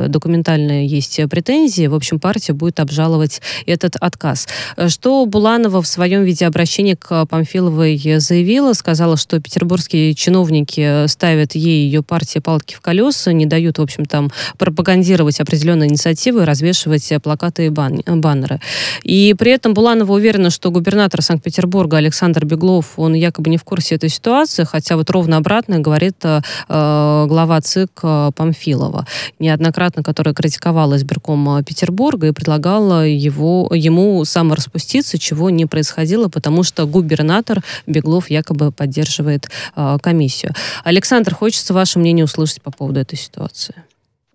документальные есть претензии. В общем, партия будет обжаловать этот отказ. Э, Что Буланова в своем виде обращения к Памфиловой заявила, сказала, что петербургские чиновники ставят ей и ее партии палки в колеса, не дают, в общем, там пропагандировать определенные инициативы, развешивать плакаты и бан- баннеры. И при этом Буланова уверена, что губернатор Санкт-Петербурга Александр Беглов, он якобы не в курсе этой ситуации, хотя вот ровно обратно говорит э, глава ЦИК э, Памфилова, неоднократно, которая критиковала избирком э, Петербурга и предлагала его, ему самораспуститься, чего не происходило, потому что губернатор Беглов якобы поддерживает э, комиссию. Александр, хочется ваше мнение услышать по поводу этой ситуации.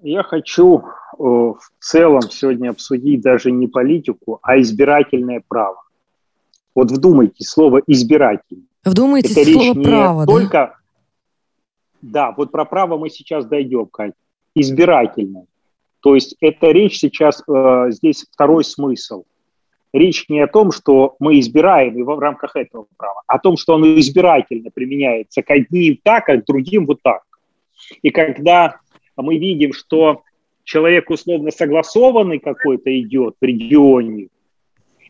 Я хочу э, в целом сегодня обсудить даже не политику, а избирательное право. Вот вдумайтесь, слово «избирательный». Вдумайтесь Это в речь слово не право, да? только... Да, вот про право мы сейчас дойдем, Кать. Избирательное. То есть это речь сейчас, э, здесь второй смысл. Речь не о том, что мы избираем и в рамках этого права, а о том, что оно избирательно применяется к одним так, а к другим вот так. И когда мы видим, что человек условно согласованный какой-то идет в регионе,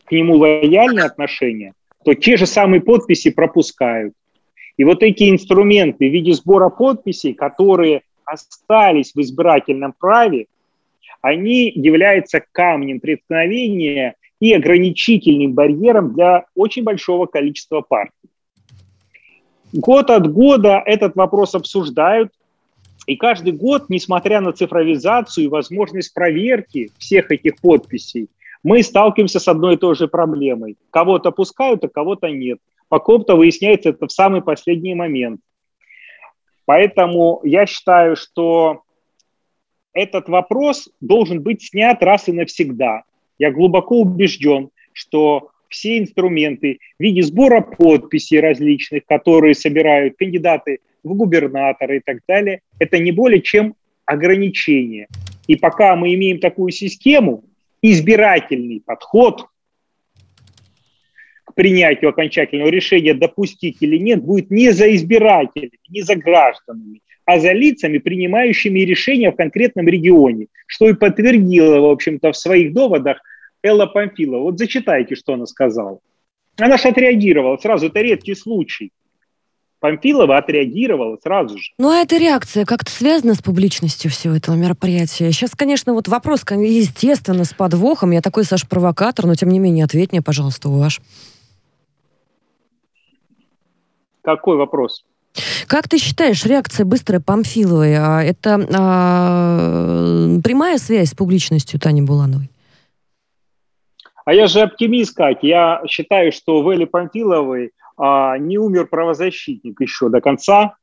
к нему лояльные отношения, то те же самые подписи пропускают. И вот эти инструменты в виде сбора подписей, которые остались в избирательном праве, они являются камнем преткновения и ограничительным барьером для очень большого количества партий. Год от года этот вопрос обсуждают, и каждый год, несмотря на цифровизацию и возможность проверки всех этих подписей, мы сталкиваемся с одной и той же проблемой. Кого-то пускают, а кого-то нет. По ком-то выясняется это в самый последний момент. Поэтому я считаю, что этот вопрос должен быть снят раз и навсегда. Я глубоко убежден, что все инструменты в виде сбора подписей различных, которые собирают кандидаты в губернаторы и так далее, это не более чем ограничение. И пока мы имеем такую систему, избирательный подход к принятию окончательного решения, допустить или нет, будет не за избирателями, не за гражданами, а за лицами, принимающими решения в конкретном регионе, что и подтвердила, в общем-то, в своих доводах Элла Памфилова. Вот зачитайте, что она сказала. Она же отреагировала сразу, это редкий случай. Памфилова отреагировала сразу же. Ну, а эта реакция как-то связана с публичностью всего этого мероприятия? Сейчас, конечно, вот вопрос, естественно, с подвохом. Я такой, Саш, провокатор, но тем не менее, ответь мне, пожалуйста, ваш. Какой вопрос? Как ты считаешь, реакция быстрая Памфиловой, а это а, прямая связь с публичностью Тани Булановой? А я же оптимист, Кать. Я считаю, что в Эле Памфиловой а, не умер правозащитник еще до конца.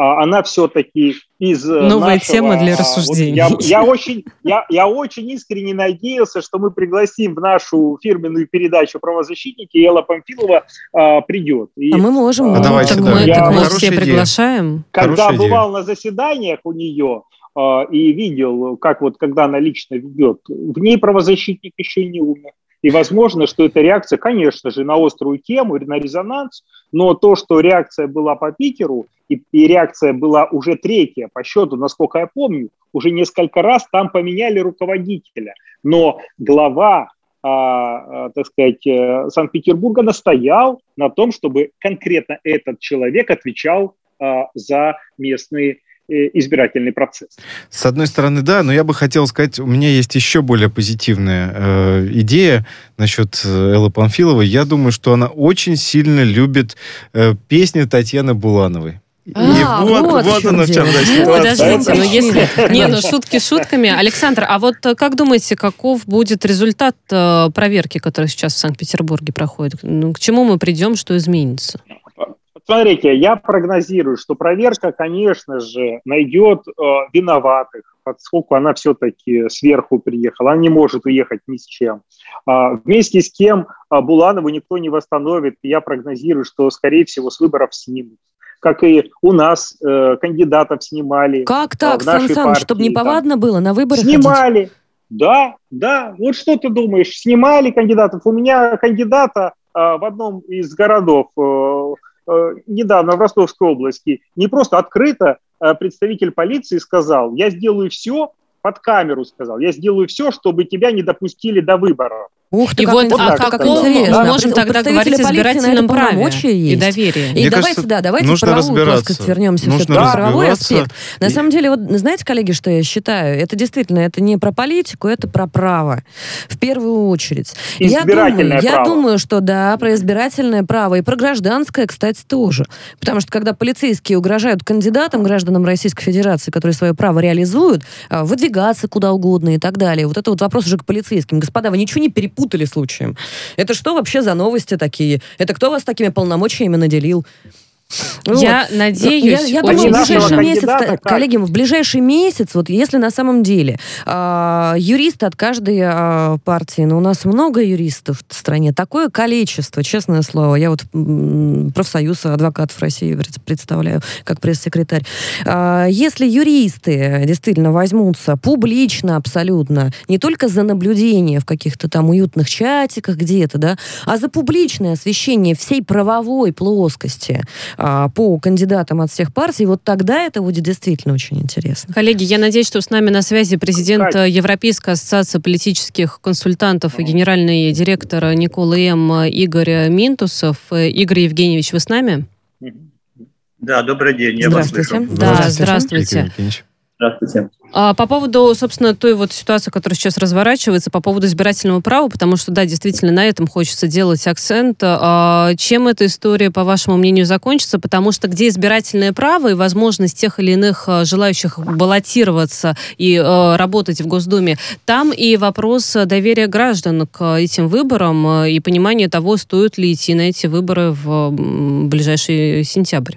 А, она все-таки из э, Новая нашего, тема для рассуждений. Вот я, я, очень, я, я очень искренне надеялся, что мы пригласим в нашу фирменную передачу правозащитники, Элла Памфилова а, придет. И, а мы можем. А, давайте, так да. мы, я, так мы все идея. приглашаем. Когда Хорошая бывал идея. на заседаниях у нее, а, и видел, как вот когда она лично ведет, в ней правозащитник еще не умер. И возможно, что эта реакция, конечно же, на острую тему, на резонанс, но то, что реакция была по Питеру, и, и реакция была уже третья по счету, насколько я помню, уже несколько раз там поменяли руководителя. Но глава а, а, так сказать, э, Санкт-Петербурга настоял на том, чтобы конкретно этот человек отвечал а, за местные избирательный процесс. С одной стороны, да, но я бы хотел сказать, у меня есть еще более позитивная э, идея насчет э, Эллы Панфиловой. Я думаю, что она очень сильно любит э, песни Татьяны Булановой. А, и вот, вот, вот оно в чем да, Подождите, ну если... Не, ну шутки шутками. Александр, а вот э, как думаете, каков будет результат проверки, которая сейчас в Санкт-Петербурге проходит? Ну, к чему мы придем, что изменится? Смотрите, я прогнозирую, что проверка, конечно же, найдет э, виноватых, поскольку она все-таки сверху приехала, она не может уехать ни с чем. А, вместе с кем а, Буланову никто не восстановит. Я прогнозирую, что, скорее всего, с выборов снимут как и у нас э, кандидатов снимали. Как так, Сан Саныч, чтобы неповадно было на выборах Снимали, ходить? да, да. Вот что ты думаешь, снимали кандидатов. У меня кандидата э, в одном из городов э, Э, недавно в Ростовской области не просто открыто э, представитель полиции сказал, я сделаю все, под камеру сказал, я сделаю все, чтобы тебя не допустили до выборов. Ух ты, и как вот, а как, как интересно. мы можем тогда говорить о избирательном праве и доверии. И Мне давайте, кажется, да, давайте нужно правовую плоскость вернемся нужно все-таки. Правовой аспект. И... На самом деле, вот знаете, коллеги, что я считаю? Это действительно, это не про политику, это про право. В первую очередь. Я думаю, я думаю, что да, про избирательное право и про гражданское, кстати, тоже. Потому что когда полицейские угрожают кандидатам, гражданам Российской Федерации, которые свое право реализуют, а, выдвигаться куда угодно и так далее. Вот это вот вопрос уже к полицейским. Господа, вы ничего не перепутали перепутали случаем. Это что вообще за новости такие? Это кто вас такими полномочиями наделил? Вот. Я надеюсь, я, я думаю, в ближайший месяц, как? коллеги, в ближайший месяц, вот если на самом деле э, юристы от каждой э, партии, но ну, у нас много юристов в стране, такое количество, честное слово, я вот профсоюз адвокатов России представляю как пресс-секретарь. Э, если юристы действительно возьмутся публично абсолютно, не только за наблюдение в каких-то там уютных чатиках где-то, да, а за публичное освещение всей правовой плоскости а, по кандидатам от всех партий, вот тогда это будет действительно очень интересно. Коллеги, я надеюсь, что с нами на связи президент Европейской ассоциации политических консультантов и генеральный директор Никола М. Игорь Минтусов. Игорь Евгеньевич, вы с нами? Да, добрый день. Я здравствуйте. Вас слышу. Да, здравствуйте. здравствуйте. Здравствуйте. А, по поводу, собственно, той вот ситуации, которая сейчас разворачивается, по поводу избирательного права, потому что, да, действительно, на этом хочется делать акцент. А, чем эта история, по вашему мнению, закончится? Потому что где избирательное право и возможность тех или иных а, желающих баллотироваться и работать в Госдуме, там и вопрос доверия граждан к этим выборам и понимание того, стоит ли идти на эти выборы в ближайший сентябрь.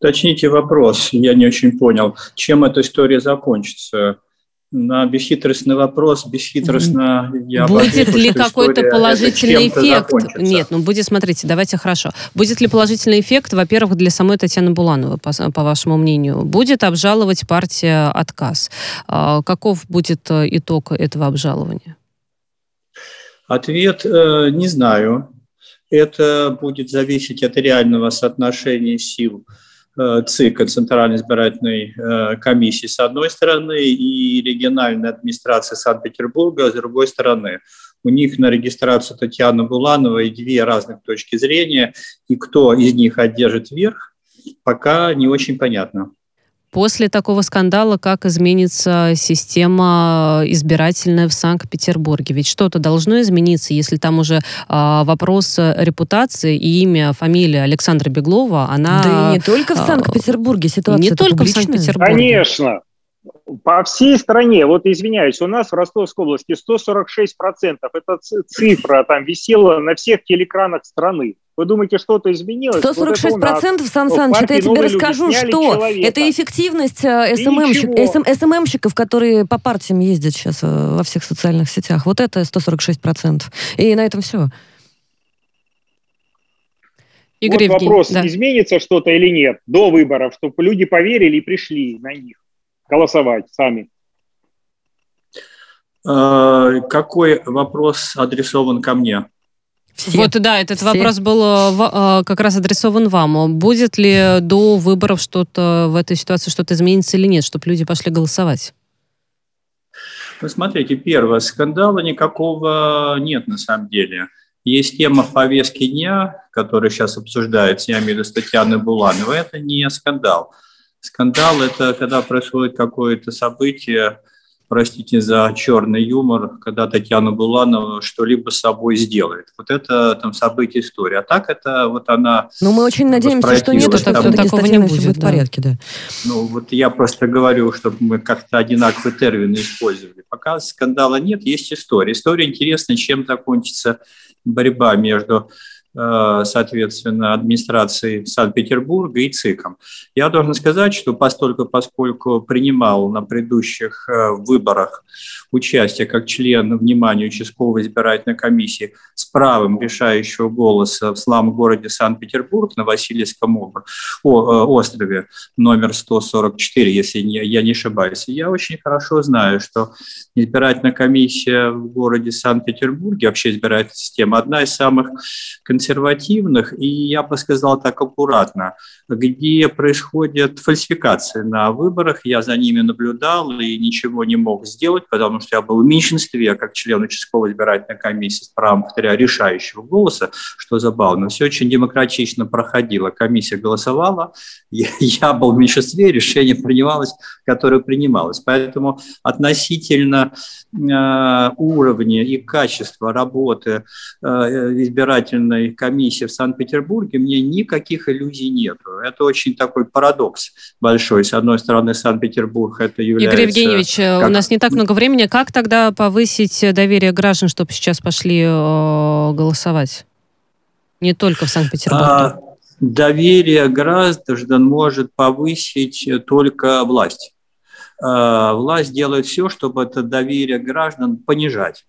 Уточните вопрос, я не очень понял, чем эта история закончится. на бесхитростный вопрос, бесхитростно я Будет ли какой-то положительный эффект? Нет, ну будет, смотрите, давайте хорошо. Будет ли положительный эффект, во-первых, для самой Татьяны Булановой, по, по вашему мнению? Будет обжаловать партия отказ? А, каков будет э, итог этого обжалования? Ответ э, не знаю. Это будет зависеть от реального соотношения сил Э, ЦИК, Центральной избирательной э, комиссии с одной стороны и региональной администрации Санкт-Петербурга с другой стороны. У них на регистрацию Татьяны Булановой две разных точки зрения, и кто из них одержит верх, пока не очень понятно после такого скандала, как изменится система избирательная в Санкт-Петербурге? Ведь что-то должно измениться, если там уже а, вопрос репутации и имя, фамилия Александра Беглова, она... Да и не только в а, Санкт-Петербурге ситуация Не только в Санкт-Петербурге. Конечно. По всей стране, вот извиняюсь, у нас в Ростовской области 146%. Эта цифра там висела на всех телекранах страны. Вы думаете, что-то изменилось? 146 вот процентов, Сан Саныч, это я тебе расскажу, что человека. это эффективность э, СММщик, СМ, СММщиков, которые по партиям ездят сейчас э, во всех социальных сетях. Вот это 146 процентов. И на этом все. Игорь вот вопрос, да. изменится что-то или нет до выборов, чтобы люди поверили и пришли на них голосовать сами. Э, какой вопрос адресован ко мне? Все. Вот да, этот Все. вопрос был э, э, как раз адресован вам. Будет ли до выборов что-то в этой ситуации что-то изменится или нет, чтобы люди пошли голосовать? Ну, смотрите, первое, скандала никакого нет на самом деле. Есть тема в повестке дня, которая сейчас обсуждается, я имею в виду Татьяны Булановой, это не скандал. Скандал – это когда происходит какое-то событие, простите за черный юмор, когда Татьяна Буланова что-либо с собой сделает. Вот это там событие истории. А так это вот она... Ну, мы очень надеемся, что нет, что там, такого не будет. будет в порядке, да. Ну, вот я просто говорю, чтобы мы как-то одинаковые термины использовали. Пока скандала нет, есть история. История интересна, чем закончится борьба между соответственно, администрации Санкт-Петербурга и ЦИКом. Я должен сказать, что постольку, поскольку принимал на предыдущих э, выборах участие как член внимания участковой избирательной комиссии с правом решающего голоса в славном городе Санкт-Петербург на Васильевском э, острове номер 144, если я не ошибаюсь. Я очень хорошо знаю, что избирательная комиссия в городе Санкт-Петербурге, вообще избирательная система, одна из самых консервативных, и я бы сказал так аккуратно, где происходят фальсификации на выборах. Я за ними наблюдал и ничего не мог сделать, потому что я был в меньшинстве, как член участковой избирательной комиссии с правом, повторяю, решающего голоса, что забавно. Все очень демократично проходило. Комиссия голосовала, я, был в меньшинстве, решение принималось, которое принималось. Поэтому относительно э, уровня и качества работы э, избирательной комиссии в Санкт-Петербурге мне никаких иллюзий нет. Это очень такой парадокс большой. С одной стороны, Санкт-Петербург это является... Игорь Евгеньевич, э, как... у нас не так много времени. Как тогда повысить доверие граждан, чтобы сейчас пошли э, голосовать? Не только в Санкт-Петербурге. А, доверие граждан может повысить только власть. А, власть делает все, чтобы это доверие граждан понижать.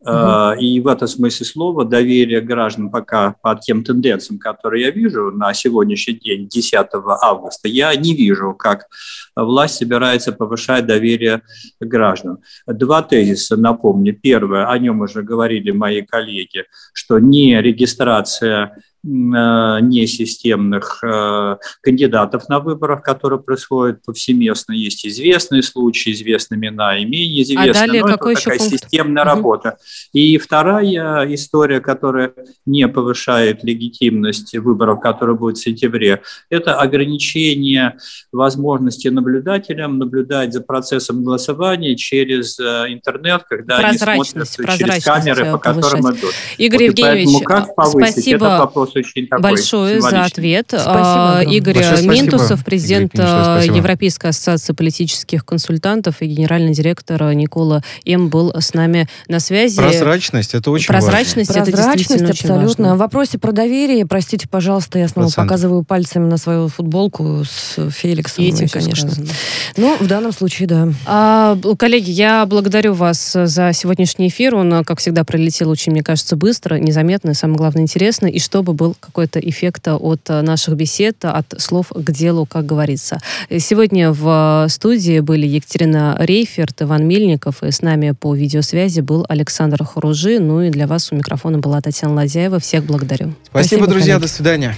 Угу. И в этом смысле слова доверие граждан пока по тем тенденциям, которые я вижу на сегодняшний день, 10 августа, я не вижу, как власть собирается повышать доверие граждан. Два тезиса, напомню. Первое, о нем уже говорили мои коллеги, что не регистрация Э, несистемных э, кандидатов на выборах, которые происходят повсеместно. Есть известные случаи, известные имена и менее известные. А далее но какой это такая пункт? системная угу. работа. И вторая история, которая не повышает легитимность выборов, которые будут в сентябре, это ограничение возможности наблюдателям наблюдать за процессом голосования через э, интернет, когда они смотрят через камеры, по которым идут. Игорь вот Евгеньевич, как повысить, спасибо. этот вопрос очень такой Большое за ответ. Спасибо, Игорь Большое Минтусов, спасибо. президент Игорь Кинишев, спасибо. Европейской ассоциации политических консультантов и генеральный директор Никола М. был с нами на связи. Прозрачность, это очень Прозрачность, это Прозрачность действительно очень абсолютно. важно. В вопросе про доверие, простите, пожалуйста, я снова Процент. показываю пальцами на свою футболку с Феликсом. И этим ну, конечно. сказано. Ну, в данном случае, да. А, коллеги, я благодарю вас за сегодняшний эфир. Он, как всегда, пролетел очень, мне кажется, быстро, незаметно, и самое главное, интересно. И чтобы был какой-то эффект от наших бесед, от слов к делу, как говорится. Сегодня в студии были Екатерина Рейферт, Иван Мельников, и с нами по видеосвязи был Александр Хоружи. Ну и для вас у микрофона была Татьяна Ладяева. Всех благодарю. Спасибо, Спасибо, друзья, коллеги. до свидания.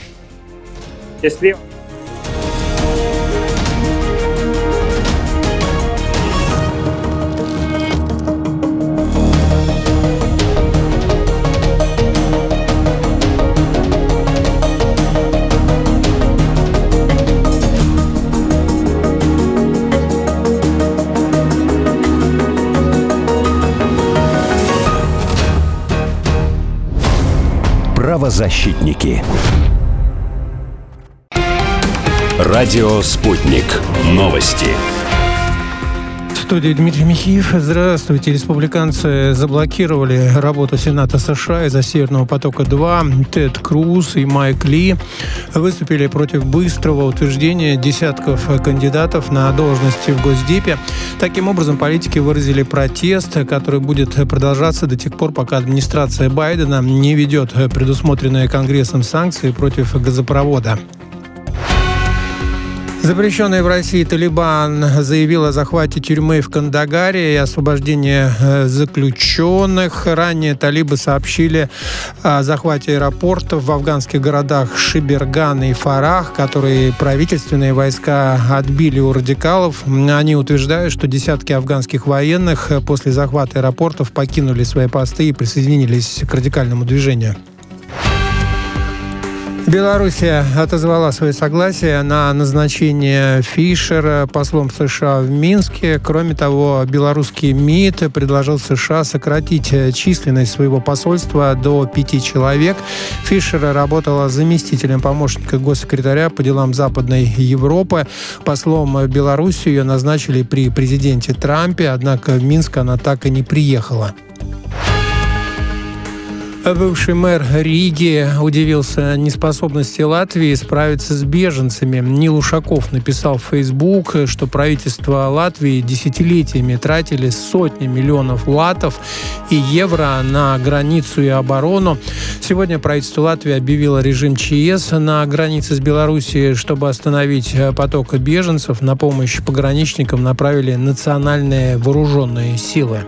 Счастливо. Правозащитники. Радио «Спутник». Новости. Студии Дмитрий Михеев. Здравствуйте. Республиканцы заблокировали работу Сената США из-за Северного потока-2. Тед Круз и Майк Ли выступили против быстрого утверждения десятков кандидатов на должности в Госдепе. Таким образом, политики выразили протест, который будет продолжаться до тех пор, пока администрация Байдена не ведет предусмотренные Конгрессом санкции против газопровода. Запрещенный в России Талибан заявил о захвате тюрьмы в Кандагаре и освобождении э, заключенных. Ранее талибы сообщили о захвате аэропортов в афганских городах Шиберган и Фарах, которые правительственные войска отбили у радикалов. Они утверждают, что десятки афганских военных после захвата аэропортов покинули свои посты и присоединились к радикальному движению. Белоруссия отозвала свое согласие на назначение Фишера послом США в Минске. Кроме того, белорусский МИД предложил США сократить численность своего посольства до пяти человек. Фишер работала заместителем помощника госсекретаря по делам Западной Европы. Послом Беларуси ее назначили при президенте Трампе, однако в Минск она так и не приехала. Бывший мэр Риги удивился неспособности Латвии справиться с беженцами. Нил Ушаков написал в Facebook, что правительство Латвии десятилетиями тратили сотни миллионов латов и евро на границу и оборону. Сегодня правительство Латвии объявило режим ЧС на границе с Белоруссией, чтобы остановить поток беженцев. На помощь пограничникам направили национальные вооруженные силы.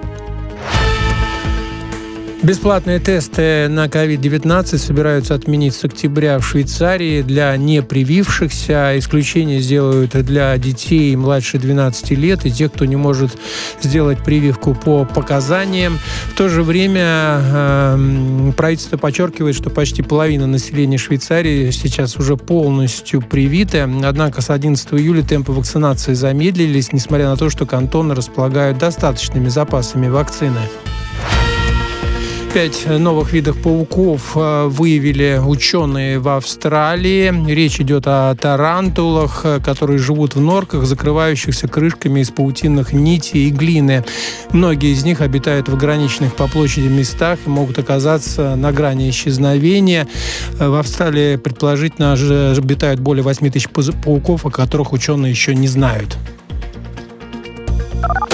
Бесплатные тесты на COVID-19 собираются отменить с октября в Швейцарии для непривившихся. Исключение сделают для детей младше 12 лет и тех, кто не может сделать прививку по показаниям. В то же время э, правительство подчеркивает, что почти половина населения Швейцарии сейчас уже полностью привиты. Однако с 11 июля темпы вакцинации замедлились, несмотря на то, что кантоны располагают достаточными запасами вакцины. Пять новых видов пауков э, выявили ученые в Австралии. Речь идет о тарантулах, э, которые живут в норках, закрывающихся крышками из паутинных нитей и глины. Многие из них обитают в ограниченных по площади местах и могут оказаться на грани исчезновения. Э, В Австралии, предположительно, обитают более 8 тысяч пауков, о которых ученые еще не знают.